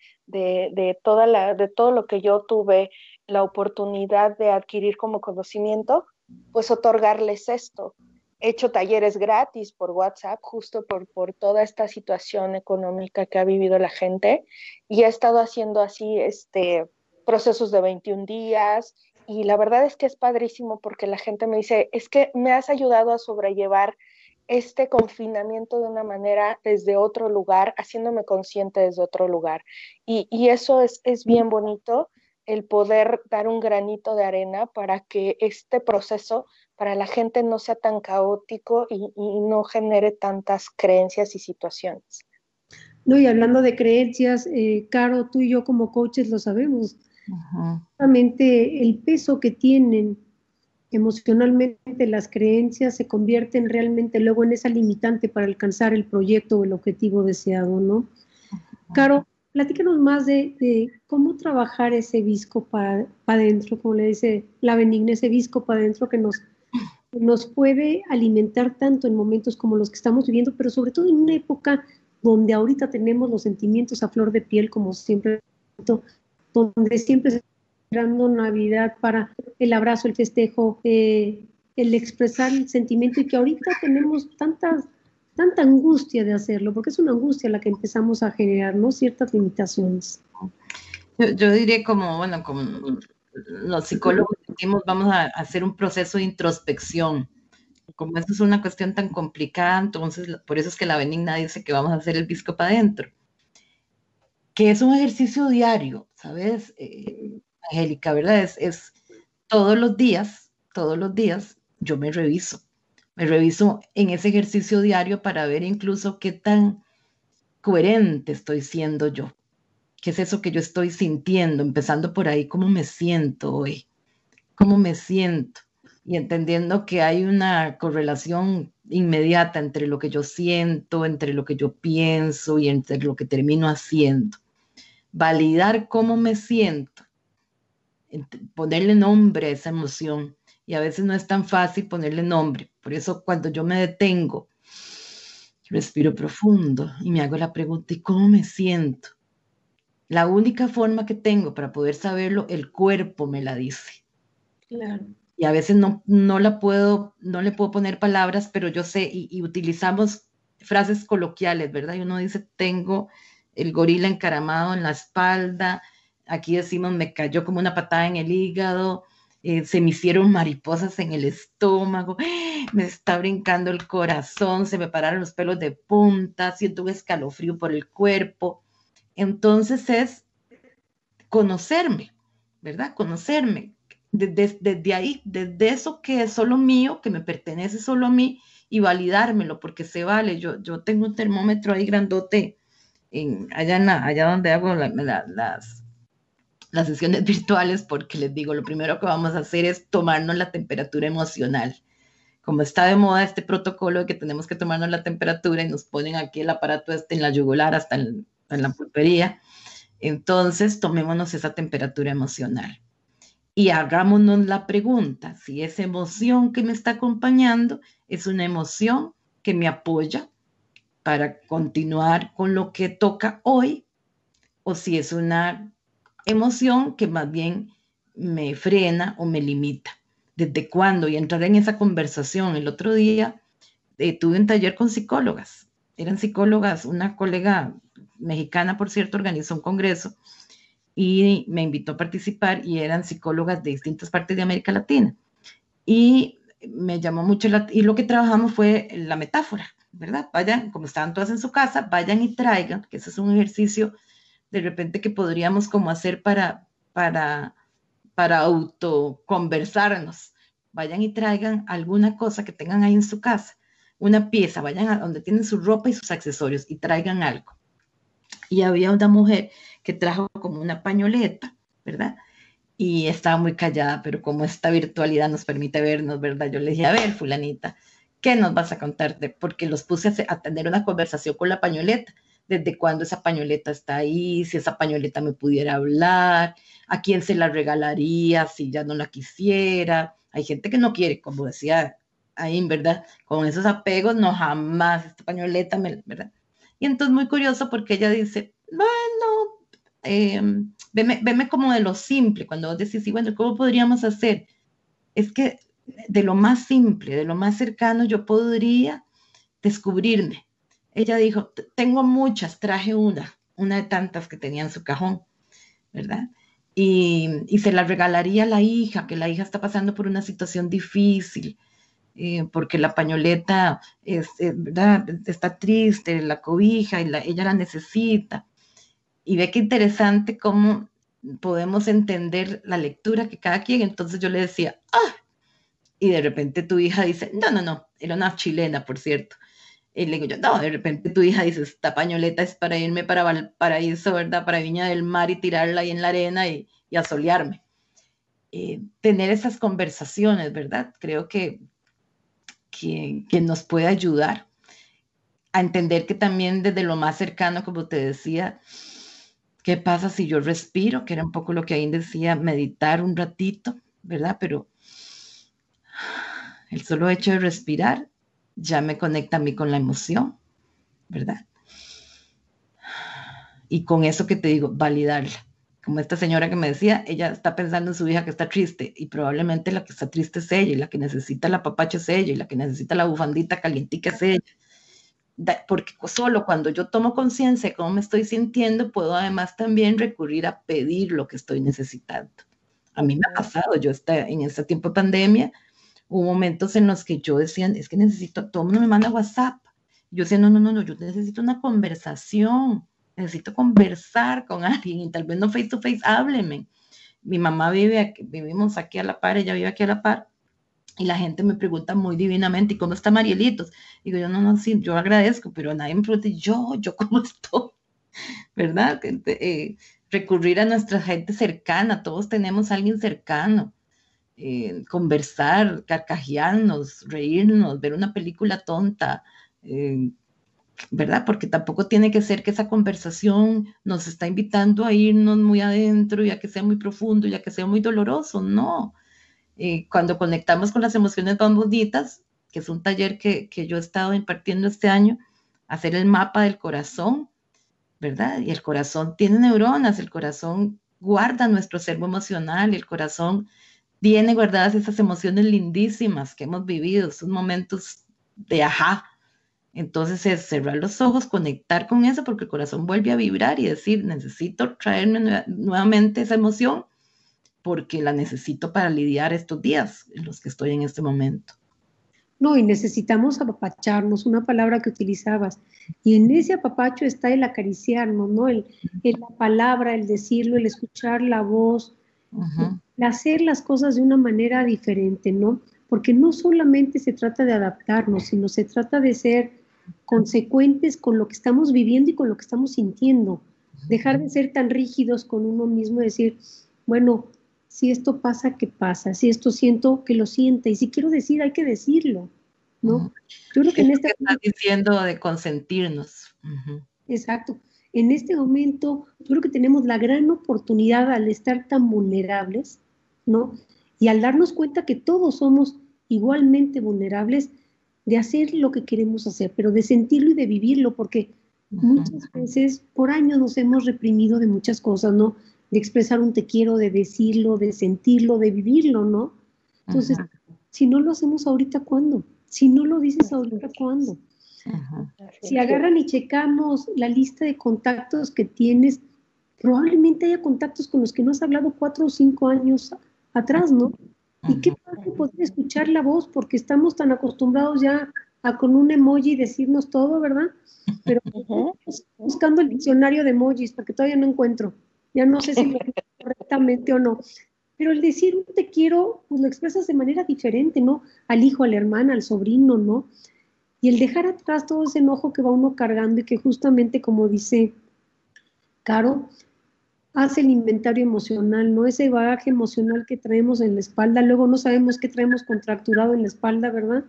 toda la, de todo lo que yo tuve la oportunidad de adquirir como conocimiento, pues otorgarles esto. He hecho talleres gratis por WhatsApp justo por, por toda esta situación económica que ha vivido la gente y he estado haciendo así este, procesos de 21 días y la verdad es que es padrísimo porque la gente me dice, es que me has ayudado a sobrellevar este confinamiento de una manera desde otro lugar, haciéndome consciente desde otro lugar. Y, eso es, es bien bonito, el poder dar un granito de arena para que este proceso para la gente no sea tan caótico y, no genere tantas creencias y situaciones. No, y hablando de creencias, eh, Caro, tú y yo como coaches lo sabemos. Realmente el peso que tienen emocionalmente las creencias se convierten realmente luego en esa limitante para alcanzar el proyecto o el objetivo deseado, ¿no? Caro, platícanos más de, cómo trabajar ese visco para adentro, como le dice la benigna, ese visco para adentro que nos, nos puede alimentar tanto en momentos como los que estamos viviendo, pero sobre todo en una época donde ahorita tenemos los sentimientos a flor de piel, como siempre, donde siempre esperando Navidad para el abrazo, el festejo, eh, el expresar el sentimiento y que ahorita tenemos tantas, tanta angustia de hacerlo, porque es una angustia la que empezamos a generar, ¿no? Ciertas limitaciones. Yo, yo diría como, bueno, como los psicólogos decimos, vamos a hacer un proceso de introspección. Como eso es una cuestión tan complicada, entonces por eso es que la benigna dice que vamos a hacer el bisco para adentro, que es un ejercicio diario, ¿sabes? Eh, Angélica, ¿verdad? Es, es todos los días, todos los días yo me reviso. Me reviso en ese ejercicio diario para ver incluso qué tan coherente estoy siendo yo. ¿Qué es eso que yo estoy sintiendo? Empezando por ahí, ¿cómo me siento hoy? ¿Cómo me siento? Y entendiendo que hay una correlación inmediata entre lo que yo siento, entre lo que yo pienso y entre lo que termino haciendo. Validar cómo me siento ponerle nombre a esa emoción. Y a veces no es tan fácil ponerle nombre. Por eso cuando yo me detengo, respiro profundo y me hago la pregunta, ¿y cómo me siento? La única forma que tengo para poder saberlo, el cuerpo me la dice. Y a veces no, no la puedo, no le puedo poner palabras, pero yo sé, y, y utilizamos frases coloquiales, ¿verdad? Y uno dice, tengo el gorila encaramado en la espalda, aquí decimos me cayó como una patada en el hígado, eh, se me hicieron mariposas en el estómago, me está brincando el corazón, se me pararon los pelos de punta, siento un escalofrío por el cuerpo. Entonces es conocerme, ¿verdad? Conocerme. Desde, ahí, desde eso que es solo mío, que me pertenece solo a mí, y validármelo, porque se vale. Yo, yo tengo un termómetro ahí grandote, en, allá, allá donde hago las, las sesiones virtuales porque les digo, lo primero que vamos a hacer es tomarnos la temperatura emocional. Como está de moda este protocolo de que tenemos que tomarnos la temperatura y nos ponen aquí el aparato este en la yugular hasta en, la pulpería, entonces tomémonos esa temperatura emocional y hagámonos la pregunta si esa emoción que me está acompañando es una emoción que me apoya para continuar con lo que toca hoy o si es una emoción que más bien me frena o me limita. ¿Desde cuándo? Y entrar en esa conversación. El otro día eh, tuve un taller con psicólogas. Eran psicólogas, una colega mexicana, por cierto, organizó un congreso y me invitó a participar y eran psicólogas de distintas partes de América Latina. Y me llamó mucho y lo que trabajamos fue la metáfora, ¿verdad? Vayan, como estaban todas en su casa, vayan y traigan, que ese es un ejercicio de repente que podríamos como hacer para, para, para autoconversarnos. Vayan y traigan alguna cosa que tengan ahí en su casa, una pieza, vayan a donde tienen su ropa y sus accesorios y traigan algo. Y había una mujer que trajo como una pañoleta, ¿verdad? Y estaba muy callada, pero como esta virtualidad nos permite vernos, ¿verdad? Yo le dije, a ver, fulanita, ¿qué nos vas a contarte? Porque los puse a tener una conversación con la pañoleta desde cuándo esa pañoleta está ahí, si esa pañoleta me pudiera hablar, a quién se la regalaría si ya no la quisiera. Hay gente que no quiere, como decía ahí, ¿verdad? Con esos apegos, no jamás, esta pañoleta, ¿verdad? Y entonces muy curioso porque ella dice, bueno, eh, veme, como de lo simple, cuando vos decís, sí, bueno, ¿cómo podríamos hacer? Es que de lo más simple, de lo más cercano, yo podría descubrirme, ella dijo, tengo muchas, traje una, una de tantas que tenía en su cajón, ¿verdad? Y, se la regalaría a la hija, que la hija está pasando por una situación difícil. eh, porque la pañoleta eh, ¿verdad? está triste, la cobija, y ella la necesita. Y ve qué interesante cómo podemos entender la lectura que cada quien, entonces yo le decía, ah, y de repente tu hija dice, no, no, no, era una chilena, por cierto. Y le digo yo, no, de repente tu hija dice, esta pañoleta es para irme para Valparaíso, ¿verdad? Para Viña del Mar y tirarla ahí en la arena y, y asolearme. Eh, tener esas conversaciones, ¿verdad? Creo que, que, que, nos puede ayudar a entender que también desde lo más cercano, como te decía, ¿qué pasa si yo respiro? Que era un poco lo que ahí decía, meditar un ratito, ¿verdad? Pero el solo hecho de respirar ya me conecta a mí con la emoción, ¿verdad? Y con eso que te digo, validarla. Como esta señora que me decía, ella está pensando en su hija que está triste y probablemente la que está triste es ella y la que necesita la papacha es ella y la que necesita la bufandita calientica es ella porque solo cuando yo tomo conciencia de cómo me estoy sintiendo, puedo además también recurrir a pedir lo que estoy necesitando. A mí me ha pasado, yo está, en este tiempo de pandemia, hubo momentos en los que yo decía, es que necesito, todo el mundo me manda WhatsApp. Yo decía, no, no, no, no, yo necesito una conversación, necesito conversar con alguien y tal vez no face to face, hábleme. Mi mamá vive, aquí, vivimos aquí a la par, ella vive aquí a la par, y la gente me pregunta muy divinamente, ¿y cómo está Marielitos? Digo, yo no, no, sí, yo agradezco, pero nadie me pregunta, yo, yo cómo estoy, ¿verdad? Eh, recurrir a nuestra gente cercana, todos tenemos a alguien cercano, eh, conversar, carcajearnos, reírnos, ver una película tonta, eh, ¿verdad? Porque tampoco tiene que ser que esa conversación nos está invitando a irnos muy adentro, ya que sea muy profundo, ya que sea muy doloroso, no eh, cuando conectamos con las emociones más bonitas, que es un taller que, que, yo he estado impartiendo este año, hacer el mapa del corazón, ¿verdad? Y el corazón tiene neuronas, el corazón guarda nuestro servo emocional, el corazón tiene guardadas esas emociones lindísimas que hemos vivido, esos momentos de ajá. Entonces es cerrar los ojos, conectar con eso, porque el corazón vuelve a vibrar y decir, necesito traerme nuevamente esa emoción porque la necesito para lidiar estos días en los que estoy en este momento. No, y necesitamos apapacharnos, una palabra que utilizabas. Y en ese apapacho está el acariciarnos, ¿no? El, la palabra, el decirlo, el escuchar la voz, hacer las cosas de una manera diferente, ¿no? Porque no solamente se trata de adaptarnos, sino se trata de ser consecuentes con lo que estamos viviendo y con lo que estamos sintiendo. Dejar de ser tan rígidos con uno mismo, decir, bueno, si esto pasa, ¿qué pasa? Si esto siento, que lo sienta. Y si quiero decir, hay que decirlo, ¿no? Yo creo que en este estás diciendo de consentirnos. Exacto. En este momento, yo creo que tenemos la gran oportunidad al estar tan vulnerables, ¿no? Y al darnos cuenta que todos somos igualmente vulnerables, de hacer lo que queremos hacer, pero de sentirlo y de vivirlo, porque muchas veces por años nos hemos reprimido de muchas cosas, ¿no? de expresar un te quiero, de decirlo, de sentirlo, de vivirlo, ¿no? Entonces, si no lo hacemos ahorita, ¿cuándo? Si no lo dices ahorita, ¿cuándo? Si agarran y checamos la lista de contactos que tienes, probablemente haya contactos con los que no has hablado cuatro o cinco años atrás, ¿no? Y qué padre poder escuchar la voz, porque estamos tan acostumbrados ya a con un emoji decirnos todo, ¿verdad? Pero buscando el diccionario de emojis, porque todavía no encuentro. Ya no sé si lo correctamente o no. Pero el decir te quiero, pues lo expresas de manera diferente, ¿no? Al hijo, a la hermana, al sobrino, ¿no? Y el dejar atrás todo ese enojo que va uno cargando y que justamente, como dice Caro, hace el inventario emocional, ¿no? Ese bagaje emocional que traemos en la espalda, luego no sabemos qué traemos contracturado en la espalda, ¿verdad?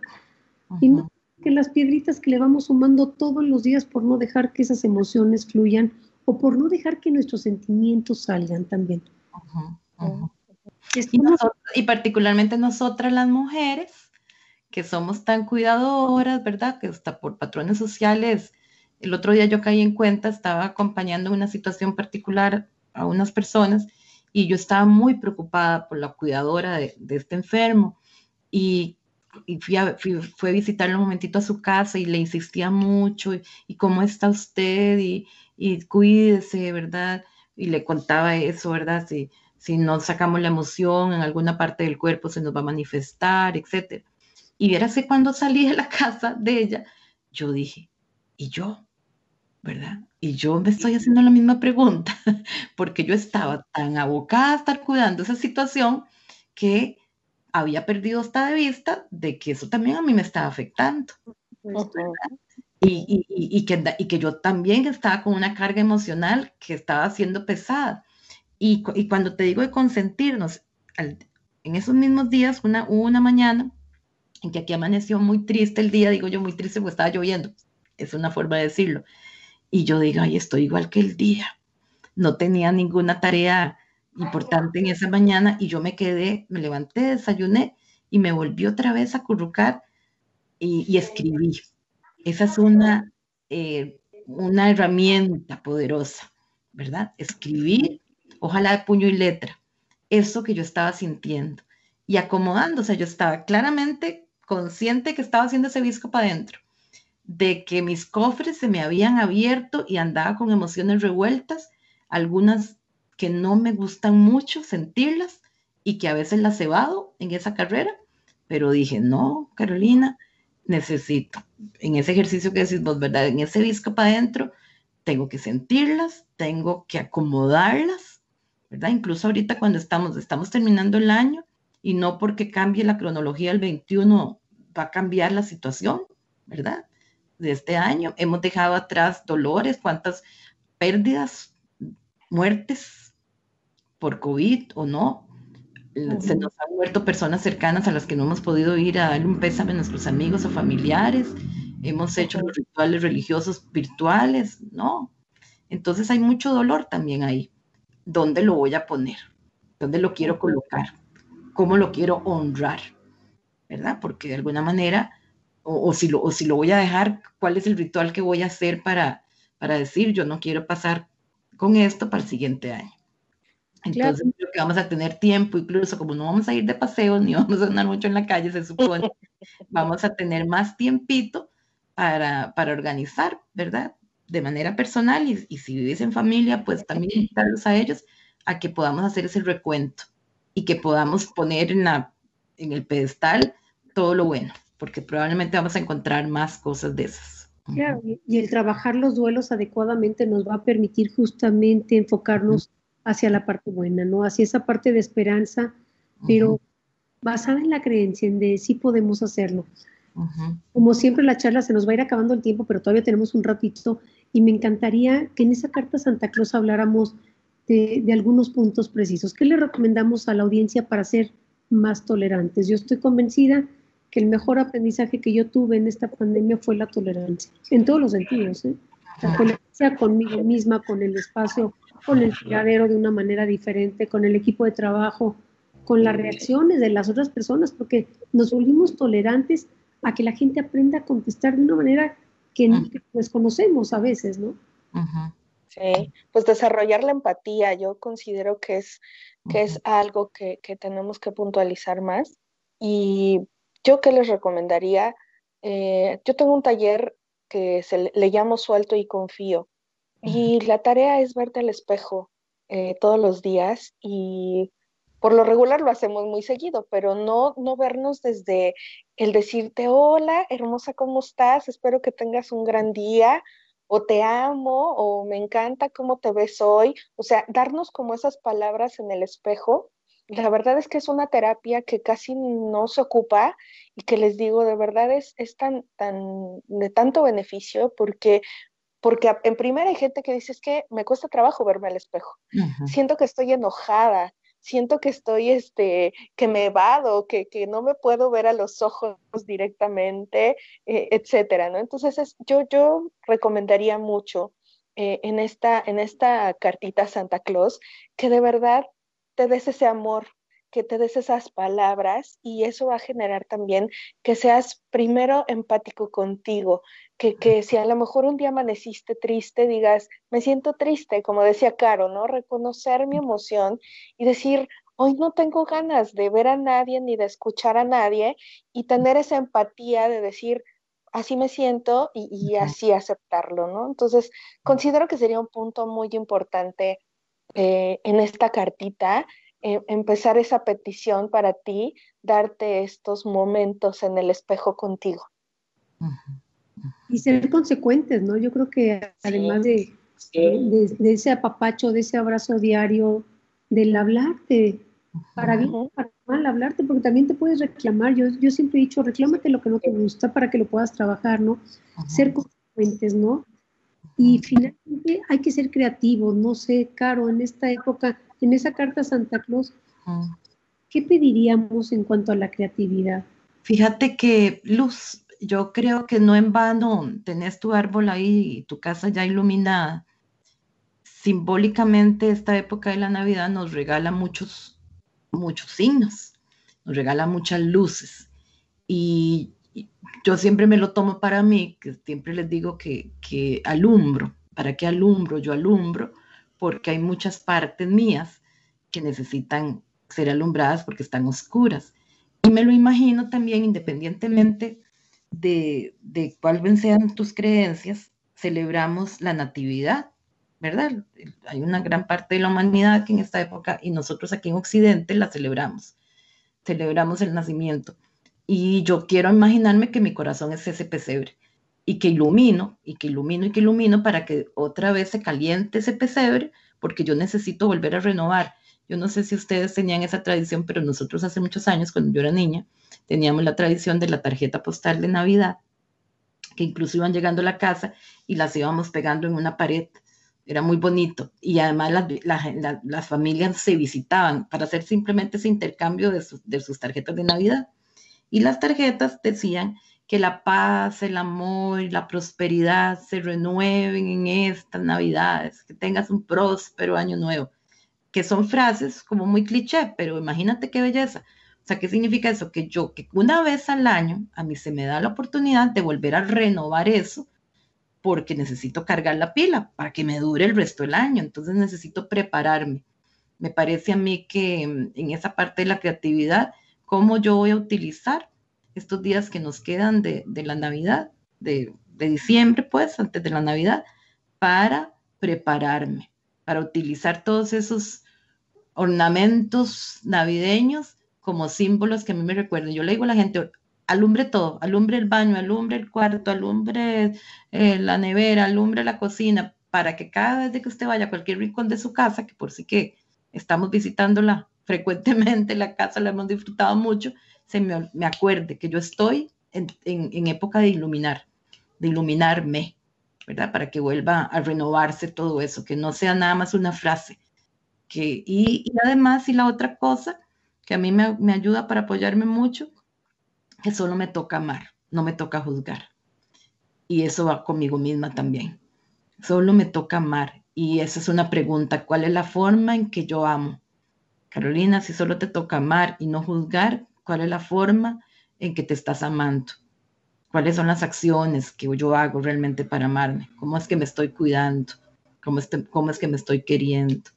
Y no que las piedritas que le vamos sumando todos los días por no dejar que esas emociones fluyan o por no dejar que nuestros sentimientos salgan también. Y, particularmente nosotras las mujeres, que somos tan cuidadoras, ¿verdad? Que hasta por patrones sociales, el otro día yo caí en cuenta, estaba acompañando una situación particular a unas personas y yo estaba muy preocupada por la cuidadora de, este enfermo y, fui, a, fui, visitarle un momentito a su casa y le insistía mucho y, y cómo está usted y, y cuídese, ¿verdad? Y le contaba eso, ¿verdad? Si, si no sacamos la emoción en alguna parte del cuerpo se nos va a manifestar, etc. Y era que cuando salí de la casa de ella, yo dije, ¿y yo? ¿Verdad? Y yo me estoy haciendo la misma pregunta, porque yo estaba tan abocada a estar cuidando esa situación que había perdido hasta de vista de que eso también a mí me estaba afectando. Y, y, que, y, que, yo también estaba con una carga emocional que estaba siendo pesada. Y, cuando te digo de consentirnos, en esos mismos días, una, una mañana en que aquí amaneció muy triste el día, digo yo muy triste porque estaba lloviendo, es una forma de decirlo. Y yo digo, ay, estoy igual que el día. No tenía ninguna tarea importante en esa mañana y yo me quedé, me levanté, desayuné y me volví otra vez a currucar y, escribí. Esa es una, eh, una herramienta poderosa, ¿verdad? Escribir, ojalá de puño y letra, eso que yo estaba sintiendo y acomodándose. Yo estaba claramente consciente que estaba haciendo ese visco para adentro, de que mis cofres se me habían abierto y andaba con emociones revueltas, algunas que no me gustan mucho sentirlas y que a veces las cebado en esa carrera, pero dije, no, Carolina, necesito, en ese ejercicio que decís vos, ¿verdad? En ese disco para adentro, tengo que sentirlas, tengo que acomodarlas, ¿verdad? Incluso ahorita cuando estamos, estamos terminando el año y no porque cambie la cronología el 21 va a cambiar la situación, ¿verdad? De este año hemos dejado atrás dolores, cuántas pérdidas, muertes por COVID o no. Se nos han muerto personas cercanas a las que no hemos podido ir a darle un pésame a nuestros amigos o familiares. Hemos hecho los rituales religiosos virtuales, ¿no? Entonces hay mucho dolor también ahí. ¿Dónde lo voy a poner? ¿Dónde lo quiero colocar? ¿Cómo lo quiero honrar? ¿verdad? Porque de alguna manera, o, si lo, si lo voy a dejar, ¿cuál es el ritual que voy a hacer para, para decir, yo no quiero pasar con esto para el siguiente año? Entonces creo que vamos a tener tiempo, incluso como no vamos a ir de paseo ni vamos a andar mucho en la calle, se supone, vamos a tener más tiempito para, para organizar, ¿verdad? De manera personal y, y, si vives en familia, pues también invitarlos a ellos a que podamos hacer ese recuento y que podamos poner en, la, en el pedestal todo lo bueno, porque probablemente vamos a encontrar más cosas de esas. Claro, y el trabajar los duelos adecuadamente nos va a permitir justamente enfocarnos hacia la parte buena, ¿no? Hacia esa parte de esperanza, pero basada en la creencia en de sí podemos hacerlo. Como siempre la charla se nos va a ir acabando el tiempo, pero todavía tenemos un ratito y me encantaría que en esa carta Santa Claus habláramos de, de algunos puntos precisos. ¿Qué le recomendamos a la audiencia para ser más tolerantes? Yo estoy convencida que el mejor aprendizaje que yo tuve en esta pandemia fue la tolerancia, en todos los sentidos, ¿eh? la tolerancia conmigo misma, con el espacio, con el tiradero de una manera diferente, con el equipo de trabajo, con las reacciones de las otras personas, porque nos volvimos tolerantes a que la gente aprenda a contestar de una manera que, desconocemos a veces, ¿no? Sí, pues desarrollar la empatía, yo considero que es, que es algo que, que tenemos que puntualizar más. Y yo qué les recomendaría, eh, yo tengo un taller que se le, llamo Suelto y Confío. Y la tarea es verte al espejo eh, todos los días y por lo regular lo hacemos muy seguido, pero no, no vernos desde el decirte, hola, hermosa, ¿cómo estás? Espero que tengas un gran día, o te amo, o me encanta cómo te ves hoy. O sea, darnos como esas palabras en el espejo la verdad es que es una terapia que casi no se ocupa y que les digo, de verdad es, es tan, tan, de tanto beneficio porque, porque en primera hay gente que dice es que me cuesta trabajo verme al espejo. Siento que estoy enojada, siento que estoy, este, que me evado, que, que no me puedo ver a los ojos directamente, eh, etcétera, ¿no? Entonces yo, yo recomendaría mucho eh, en, esta, en esta cartita Santa Claus que de verdad te des ese amor, que te des esas palabras y eso va a generar también que seas primero empático contigo, que, que si a lo mejor un día amaneciste triste, digas, me siento triste, como decía Caro, ¿no? Reconocer mi emoción y decir, hoy no tengo ganas de ver a nadie ni de escuchar a nadie y tener esa empatía de decir, así me siento y, y así aceptarlo, ¿no? Entonces, considero que sería un punto muy importante eh, en esta cartita eh, empezar esa petición para ti, darte estos momentos en el espejo contigo. Y ser consecuentes, ¿no? Yo creo que además de, de, ese apapacho, de ese abrazo diario, del hablarte, para bien, para mal, hablarte, porque también te puedes reclamar. Yo, yo siempre he dicho, reclámate lo que no te gusta para que lo puedas trabajar, ¿no? Ser consecuentes, ¿no? Y finalmente hay que ser creativos, no sé, Caro, en esta época, en esa carta Santa Claus, ¿qué pediríamos en cuanto a la creatividad? Fíjate que, Luz, yo creo que no en vano tenés tu árbol ahí y tu casa ya iluminada. Simbólicamente esta época de la Navidad nos regala muchos, muchos signos, nos regala muchas luces. Y yo siempre me lo tomo para mí, que siempre les digo que, que alumbro. ¿Para qué alumbro? Yo alumbro porque hay muchas partes mías que necesitan ser alumbradas porque están oscuras. Y me lo imagino también, independientemente de, de cuáles sean tus creencias, celebramos la natividad, ¿verdad? Hay una gran parte de la humanidad que en esta época, y nosotros aquí en Occidente la celebramos, celebramos el nacimiento. Y yo quiero imaginarme que mi corazón es ese pesebre y que ilumino, y que ilumino, y que ilumino para que otra vez se caliente ese pesebre, porque yo necesito volver a renovar. Yo no sé si ustedes tenían esa tradición, pero nosotros hace muchos años, cuando yo era niña, teníamos la tradición de la tarjeta postal de Navidad, que incluso iban llegando a la casa y las íbamos pegando en una pared. Era muy bonito. Y además las, familias se visitaban para hacer simplemente ese intercambio de, de sus tarjetas de Navidad. Y las tarjetas decían que la paz, el amor y la prosperidad se renueven en estas navidades, que tengas un próspero año nuevo, que son frases como muy cliché, pero imagínate qué belleza. O sea, ¿qué significa eso? Que yo, que una vez al año, a mí se me da la oportunidad de volver a renovar eso, porque necesito cargar la pila para que me dure el resto del año, entonces necesito prepararme. Me parece a mí que mm, en esa parte de la creatividad, cómo yo voy a utilizar estos días que nos quedan de, la Navidad, de, diciembre, pues, antes de la Navidad, para prepararme, para utilizar todos esos ornamentos navideños como símbolos que a mí me recuerden. Yo le digo a la gente, alumbre todo, alumbre el baño, alumbre el cuarto, alumbre eh, la nevera, alumbre la cocina, para que cada vez que usted vaya a cualquier rincón de su casa, que por sí que estamos visitándola frecuentemente la casa, la hemos disfrutado mucho, se me, acuerde que yo estoy en, en, época de iluminar, de iluminarme, ¿verdad? Para que vuelva a renovarse todo eso, que no sea nada más una frase. Que, y, y además, y la otra cosa que a mí me, me ayuda para apoyarme mucho, que solo me toca amar, no me toca juzgar. Y eso va conmigo misma también. Solo me toca amar. Y esa es una pregunta, ¿cuál es la forma en que yo amo? Carolina, si solo te toca amar y no juzgar, ¿cuál es la forma en que te estás amando? ¿Cuáles son las acciones que yo hago realmente para amarme? ¿Cómo es que me estoy cuidando? ¿Cómo, cómo es que me estoy queriendo?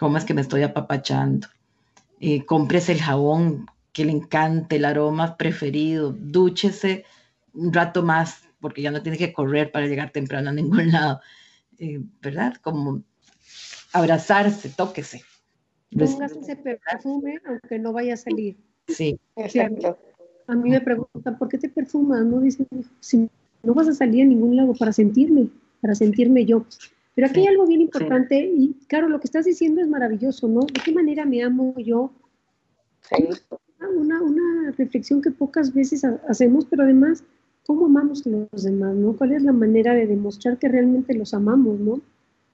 ¿Cómo es que me estoy apapachando? Eh, compres el jabón que le encante, el aroma preferido, dúchese un rato más, porque ya no tiene que correr para llegar temprano a ningún lado, eh, ¿verdad? Como abrazarse, tóquese. Póngase ese perfume aunque no vaya a salir. Sí, exacto. A mí me preguntan, ¿por qué te perfumas? No dicen, si no vas a salir a ningún lado para sentirme, para sentirme yo. Pero aquí hay algo bien importante y claro, lo que estás diciendo es maravilloso, ¿no? ¿De qué manera me amo yo? Sí. Una, una reflexión que pocas veces hacemos, pero además, ¿cómo amamos a los demás, no? ¿Cuál es la manera de demostrar que realmente los amamos, no?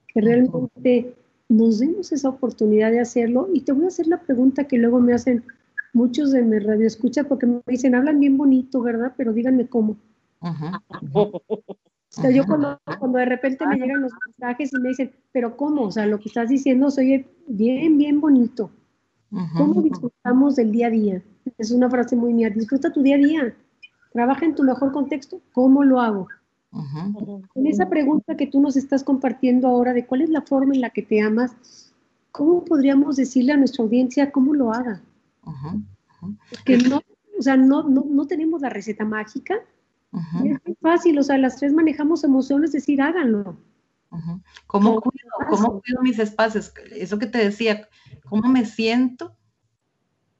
Que realmente nos demos esa oportunidad de hacerlo. Y te voy a hacer la pregunta que luego me hacen muchos de mi radio escucha porque me dicen, hablan bien bonito, ¿verdad? Pero díganme cómo. O sea, yo cuando, cuando, de repente me llegan los mensajes y me dicen, pero ¿cómo? O sea, lo que estás diciendo soy bien, bien bonito. ¿Cómo disfrutamos del día a día? Es una frase muy mía, disfruta tu día a día. Trabaja en tu mejor contexto. ¿Cómo lo hago? En esa pregunta que tú nos estás compartiendo ahora de cuál es la forma en la que te amas, ¿cómo podríamos decirle a nuestra audiencia cómo lo haga? Que no, o sea, no, no, no, tenemos la receta mágica. Es muy fácil, o sea, las tres manejamos emociones, decir, háganlo. ¿Cómo, cuido, ¿Cómo cuido mis espacios? Eso que te decía, cómo me siento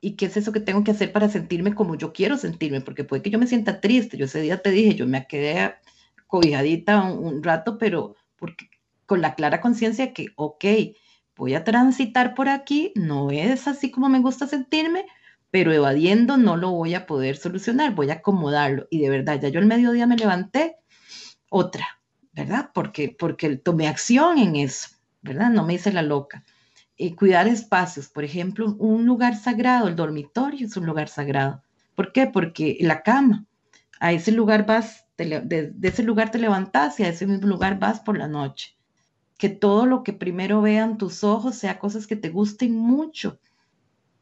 y qué es eso que tengo que hacer para sentirme como yo quiero sentirme, porque puede que yo me sienta triste. Yo ese día te dije, yo me quedé cobijadita un, rato, pero porque, con la clara conciencia que, ok, voy a transitar por aquí, no es así como me gusta sentirme, pero evadiendo no lo voy a poder solucionar, voy a acomodarlo. Y de verdad, ya yo el mediodía me levanté, otra, ¿verdad? Porque, porque tomé acción en eso, ¿verdad? No me hice la loca. Y cuidar espacios, por ejemplo, un lugar sagrado, el dormitorio es un lugar sagrado. ¿Por qué? Porque la cama, a ese lugar vas, de, ese lugar te levantas y a ese mismo lugar vas por la noche. Que todo lo que primero vean tus ojos sea cosas que te gusten mucho,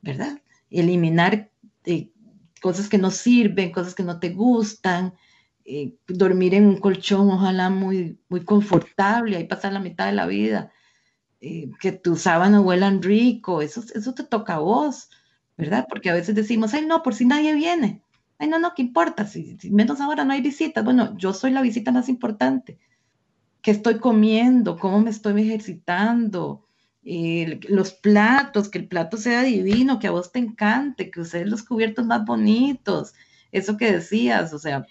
¿verdad? Eliminar eh, cosas que no sirven, cosas que no te gustan, eh, dormir en un colchón, ojalá muy, muy confortable, ahí pasar la mitad de la vida, eh, que tus sábanas huelan rico, eso, eso te toca a vos, ¿verdad? Porque a veces decimos, ay, no, por si nadie viene, ay, no, no, ¿qué importa? Si, menos ahora no hay visitas, bueno, yo soy la visita más importante. ¿Qué estoy comiendo? ¿Cómo me estoy ejercitando? Los platos, que el plato sea divino, que a vos te encante, que uses los cubiertos más bonitos, eso que decías, o sea,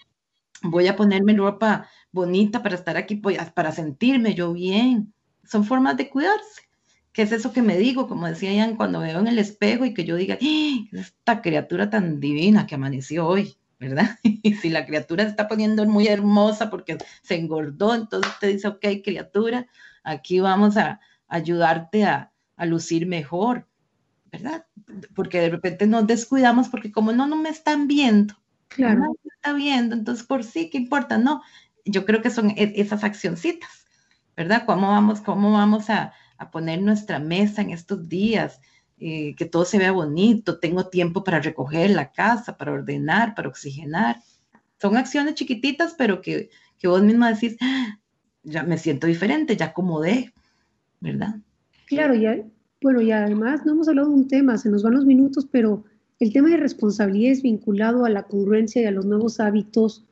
voy a ponerme ropa bonita para estar aquí, para sentirme yo bien. Son formas de cuidarse. ¿Qué es eso que me digo? Como decía Ian, cuando veo en el espejo y que yo diga, ¡Ah! esta criatura tan divina que amaneció hoy, ¿verdad? Y si la criatura se está poniendo muy hermosa porque se engordó, entonces te dice, ok, criatura, aquí vamos a ayudarte a, lucir mejor, ¿verdad? Porque de repente nos descuidamos porque como no, no me están viendo, Claro. está viendo, entonces por sí, ¿qué importa? No, yo creo que son e, esas accioncitas, ¿verdad? ¿Cómo vamos, cómo vamos a, poner nuestra mesa en estos días? Eh, que todo se vea bonito, tengo tiempo para recoger la casa, para ordenar, para oxigenar. Son acciones chiquititas, pero que, que vos misma decís, ah, ya me siento diferente, ya acomodé, ¿verdad? Claro, ya, bueno, y además no hemos hablado de un tema, se nos van los minutos, pero el tema de responsabilidad es vinculado a la congruencia y a los nuevos hábitos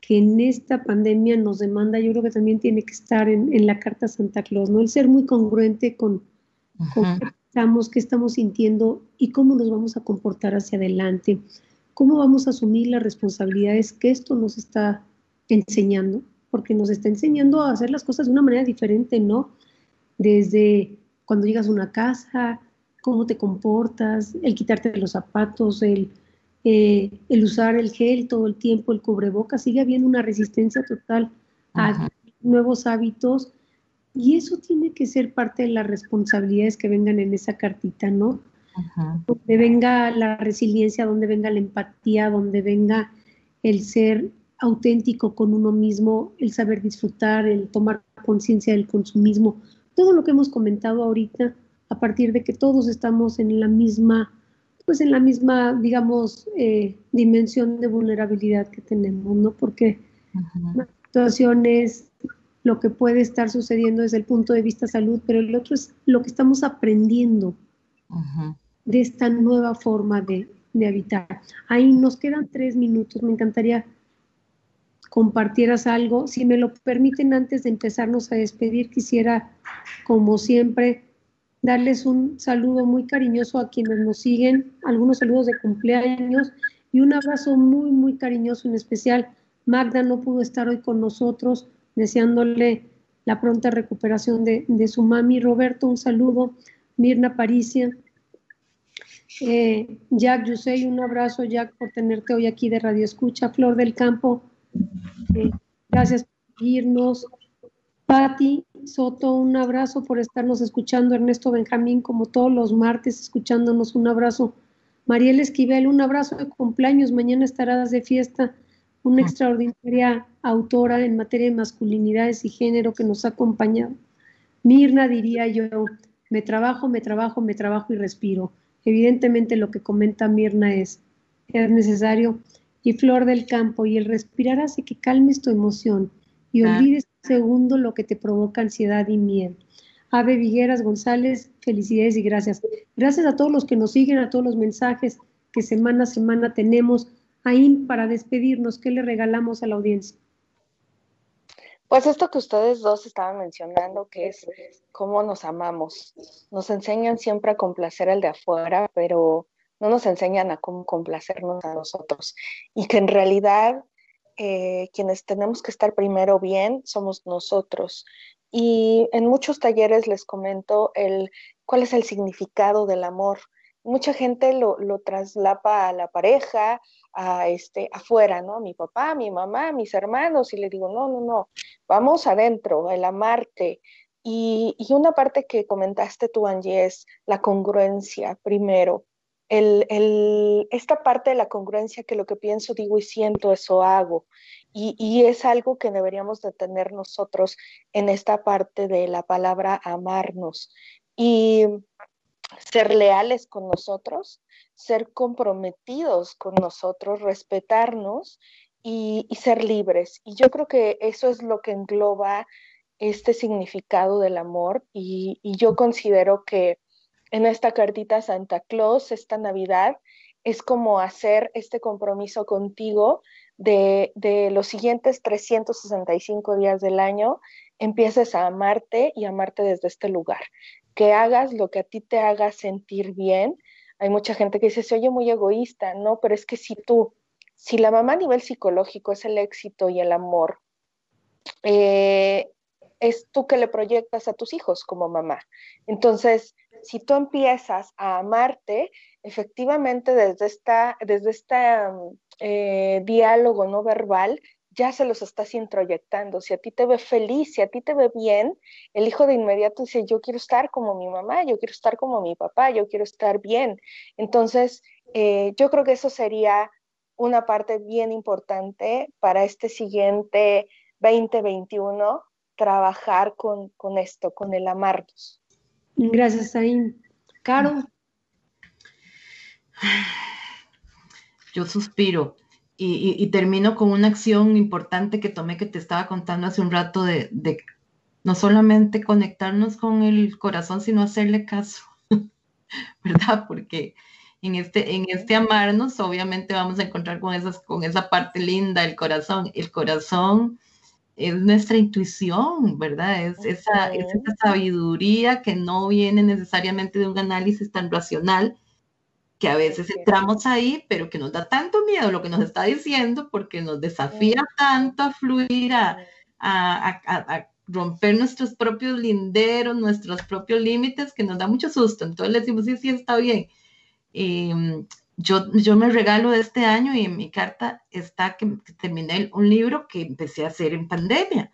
que en esta pandemia nos demanda, yo creo que también tiene que estar en, la Carta Santa Claus, ¿no? El ser muy congruente con, qué estamos, qué estamos sintiendo y cómo nos vamos a comportar hacia adelante, cómo vamos a asumir las responsabilidades que esto nos está enseñando, porque nos está enseñando a hacer las cosas de una manera diferente, ¿no? Desde cuando llegas a una casa, cómo te comportas, el quitarte los zapatos, el, eh, el usar el gel todo el tiempo, el cubreboca, sigue habiendo una resistencia total a nuevos hábitos y eso tiene que ser parte de las responsabilidades que vengan en esa cartita, ¿no? Donde venga la resiliencia, donde venga la empatía, donde venga el ser auténtico con uno mismo, el saber disfrutar, el tomar conciencia del consumismo, todo lo que hemos comentado ahorita a partir de que todos estamos en la misma, pues en la misma, digamos, eh, dimensión de vulnerabilidad que tenemos, ¿no? Porque la situación es lo que puede estar sucediendo desde el punto de vista salud, pero el otro es lo que estamos aprendiendo de esta nueva forma de, de habitar. Ahí nos quedan tres minutos, me encantaría compartieras algo. Si me lo permiten, antes de empezarnos a despedir, quisiera, como siempre, darles un saludo muy cariñoso a quienes nos siguen, algunos saludos de cumpleaños y un abrazo muy, muy cariñoso en especial. Magda no pudo estar hoy con nosotros, deseándole la pronta recuperación de, su mami. Roberto, un saludo. Mirna Paricia. Eh, Jack Yusey, un abrazo, Jack, por tenerte hoy aquí de Radio Escucha. Flor del Campo, eh, gracias por irnos. Patti Soto, un abrazo por estarnos escuchando. Ernesto Benjamín, como todos los martes, escuchándonos, un abrazo. Mariel Esquivel, un abrazo de cumpleaños. Mañana estarás de fiesta. Una extraordinaria autora en materia de masculinidades y género que nos ha acompañado. Mirna, diría yo, me trabajo, me trabajo, me trabajo y respiro. Evidentemente lo que comenta Mirna es, es necesario. Y Flor del Campo, y el respirar hace que calmes tu emoción y olvides segundo lo que te provoca ansiedad y miedo. Ave Vigueras González, felicidades y gracias. Gracias a todos los que nos siguen, a todos los mensajes que semana a semana tenemos. Ahí para despedirnos, ¿qué le regalamos a la audiencia? Pues esto que ustedes dos estaban mencionando, que es cómo nos amamos. Nos enseñan siempre a complacer al de afuera, pero no nos enseñan a cómo complacernos a nosotros. Y que en realidad eh, quienes tenemos que estar primero bien somos nosotros. Y en muchos talleres les comento el cuál es el significado del amor. Mucha gente lo, traslapa a la pareja, a este, afuera, ¿no? Mi papá, mi mamá, mis hermanos, y le digo, no, no, no, vamos adentro, el amarte. Y, y una parte que comentaste tú, Angie, es la congruencia primero el, esta parte de la congruencia que lo que pienso, digo y siento, eso hago. Y, es algo que deberíamos de tener nosotros en esta parte de la palabra amarnos. Y ser leales con nosotros, ser comprometidos con nosotros, respetarnos y, ser libres. Y yo creo que eso es lo que engloba este significado del amor y yo considero que en esta cartita Santa Claus, esta Navidad, es como hacer este compromiso contigo de, los siguientes 365 días del año, empieces a amarte y amarte desde este lugar. Que hagas lo que a ti te haga sentir bien. Hay mucha gente que dice, se oye muy egoísta, no, pero es que si tú, si la mamá a nivel psicológico es el éxito y el amor, eh, es tú que le proyectas a tus hijos como mamá. Entonces, si tú empiezas a amarte, efectivamente desde desde este diálogo no verbal, ya se los estás introyectando. Si a ti te ve feliz, si a ti te ve bien, el hijo de inmediato dice, yo quiero estar como mi mamá, yo quiero estar como mi papá, yo quiero estar bien. Entonces, eh, yo creo que eso sería una parte bien importante para este siguiente 2021, trabajar con, con esto, con el amarnos. Gracias, Ain. Caro. Yo suspiro y, termino con una acción importante que tomé que te estaba contando hace un rato de, no solamente conectarnos con el corazón, sino hacerle caso, ¿verdad? Porque en este, en este amarnos, obviamente vamos a encontrar con, esas, con esa parte linda, el corazón. El corazón es nuestra intuición, ¿verdad? Es esa, esa sabiduría que no viene necesariamente de un análisis tan racional, que a veces entramos ahí, pero que nos da tanto miedo lo que nos está diciendo, porque nos desafía tanto a fluir, a, a, romper nuestros propios linderos, nuestros propios límites, que nos da mucho susto. Entonces le decimos, sí, sí, está bien. Em, yo, yo me regalo de este año y en mi carta está que, terminé un libro que empecé a hacer en pandemia,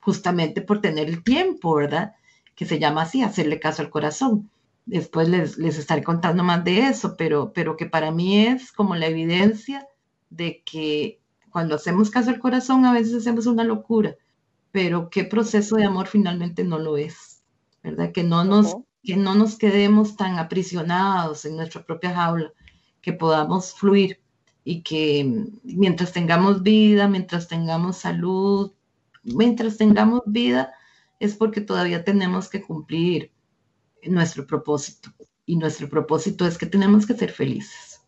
justamente por tener el tiempo, ¿verdad? Que se llama así, hacerle caso al corazón. Después les, les estaré contando más de eso, pero, pero que para mí es como la evidencia de que cuando hacemos caso al corazón a veces hacemos una locura, pero qué proceso de amor finalmente no lo es, ¿verdad? Que no nos, que no nos quedemos tan aprisionados en nuestra propia jaula, que podamos fluir y que mientras tengamos vida, mientras tengamos salud, mientras tengamos vida, es porque todavía tenemos que cumplir nuestro propósito. Y nuestro propósito es que tenemos que ser felices.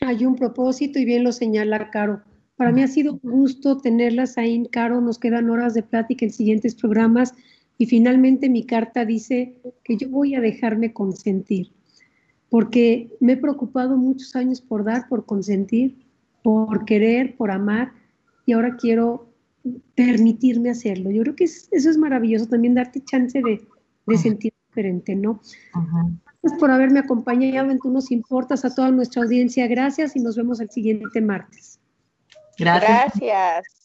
Hay un propósito y bien lo señala Caro. Para mí ha sido un gusto tenerlas ahí, Caro. Nos quedan horas de plática en siguientes programas. Y finalmente mi carta dice que yo voy a dejarme consentir porque me he preocupado muchos años por dar, por consentir, por querer, por amar, y ahora quiero permitirme hacerlo. Yo creo que eso es maravilloso, también darte chance de, sentir diferente, ¿no? Gracias por haberme acompañado en Tú nos importas a toda nuestra audiencia. Gracias y nos vemos el siguiente martes. Gracias. Gracias.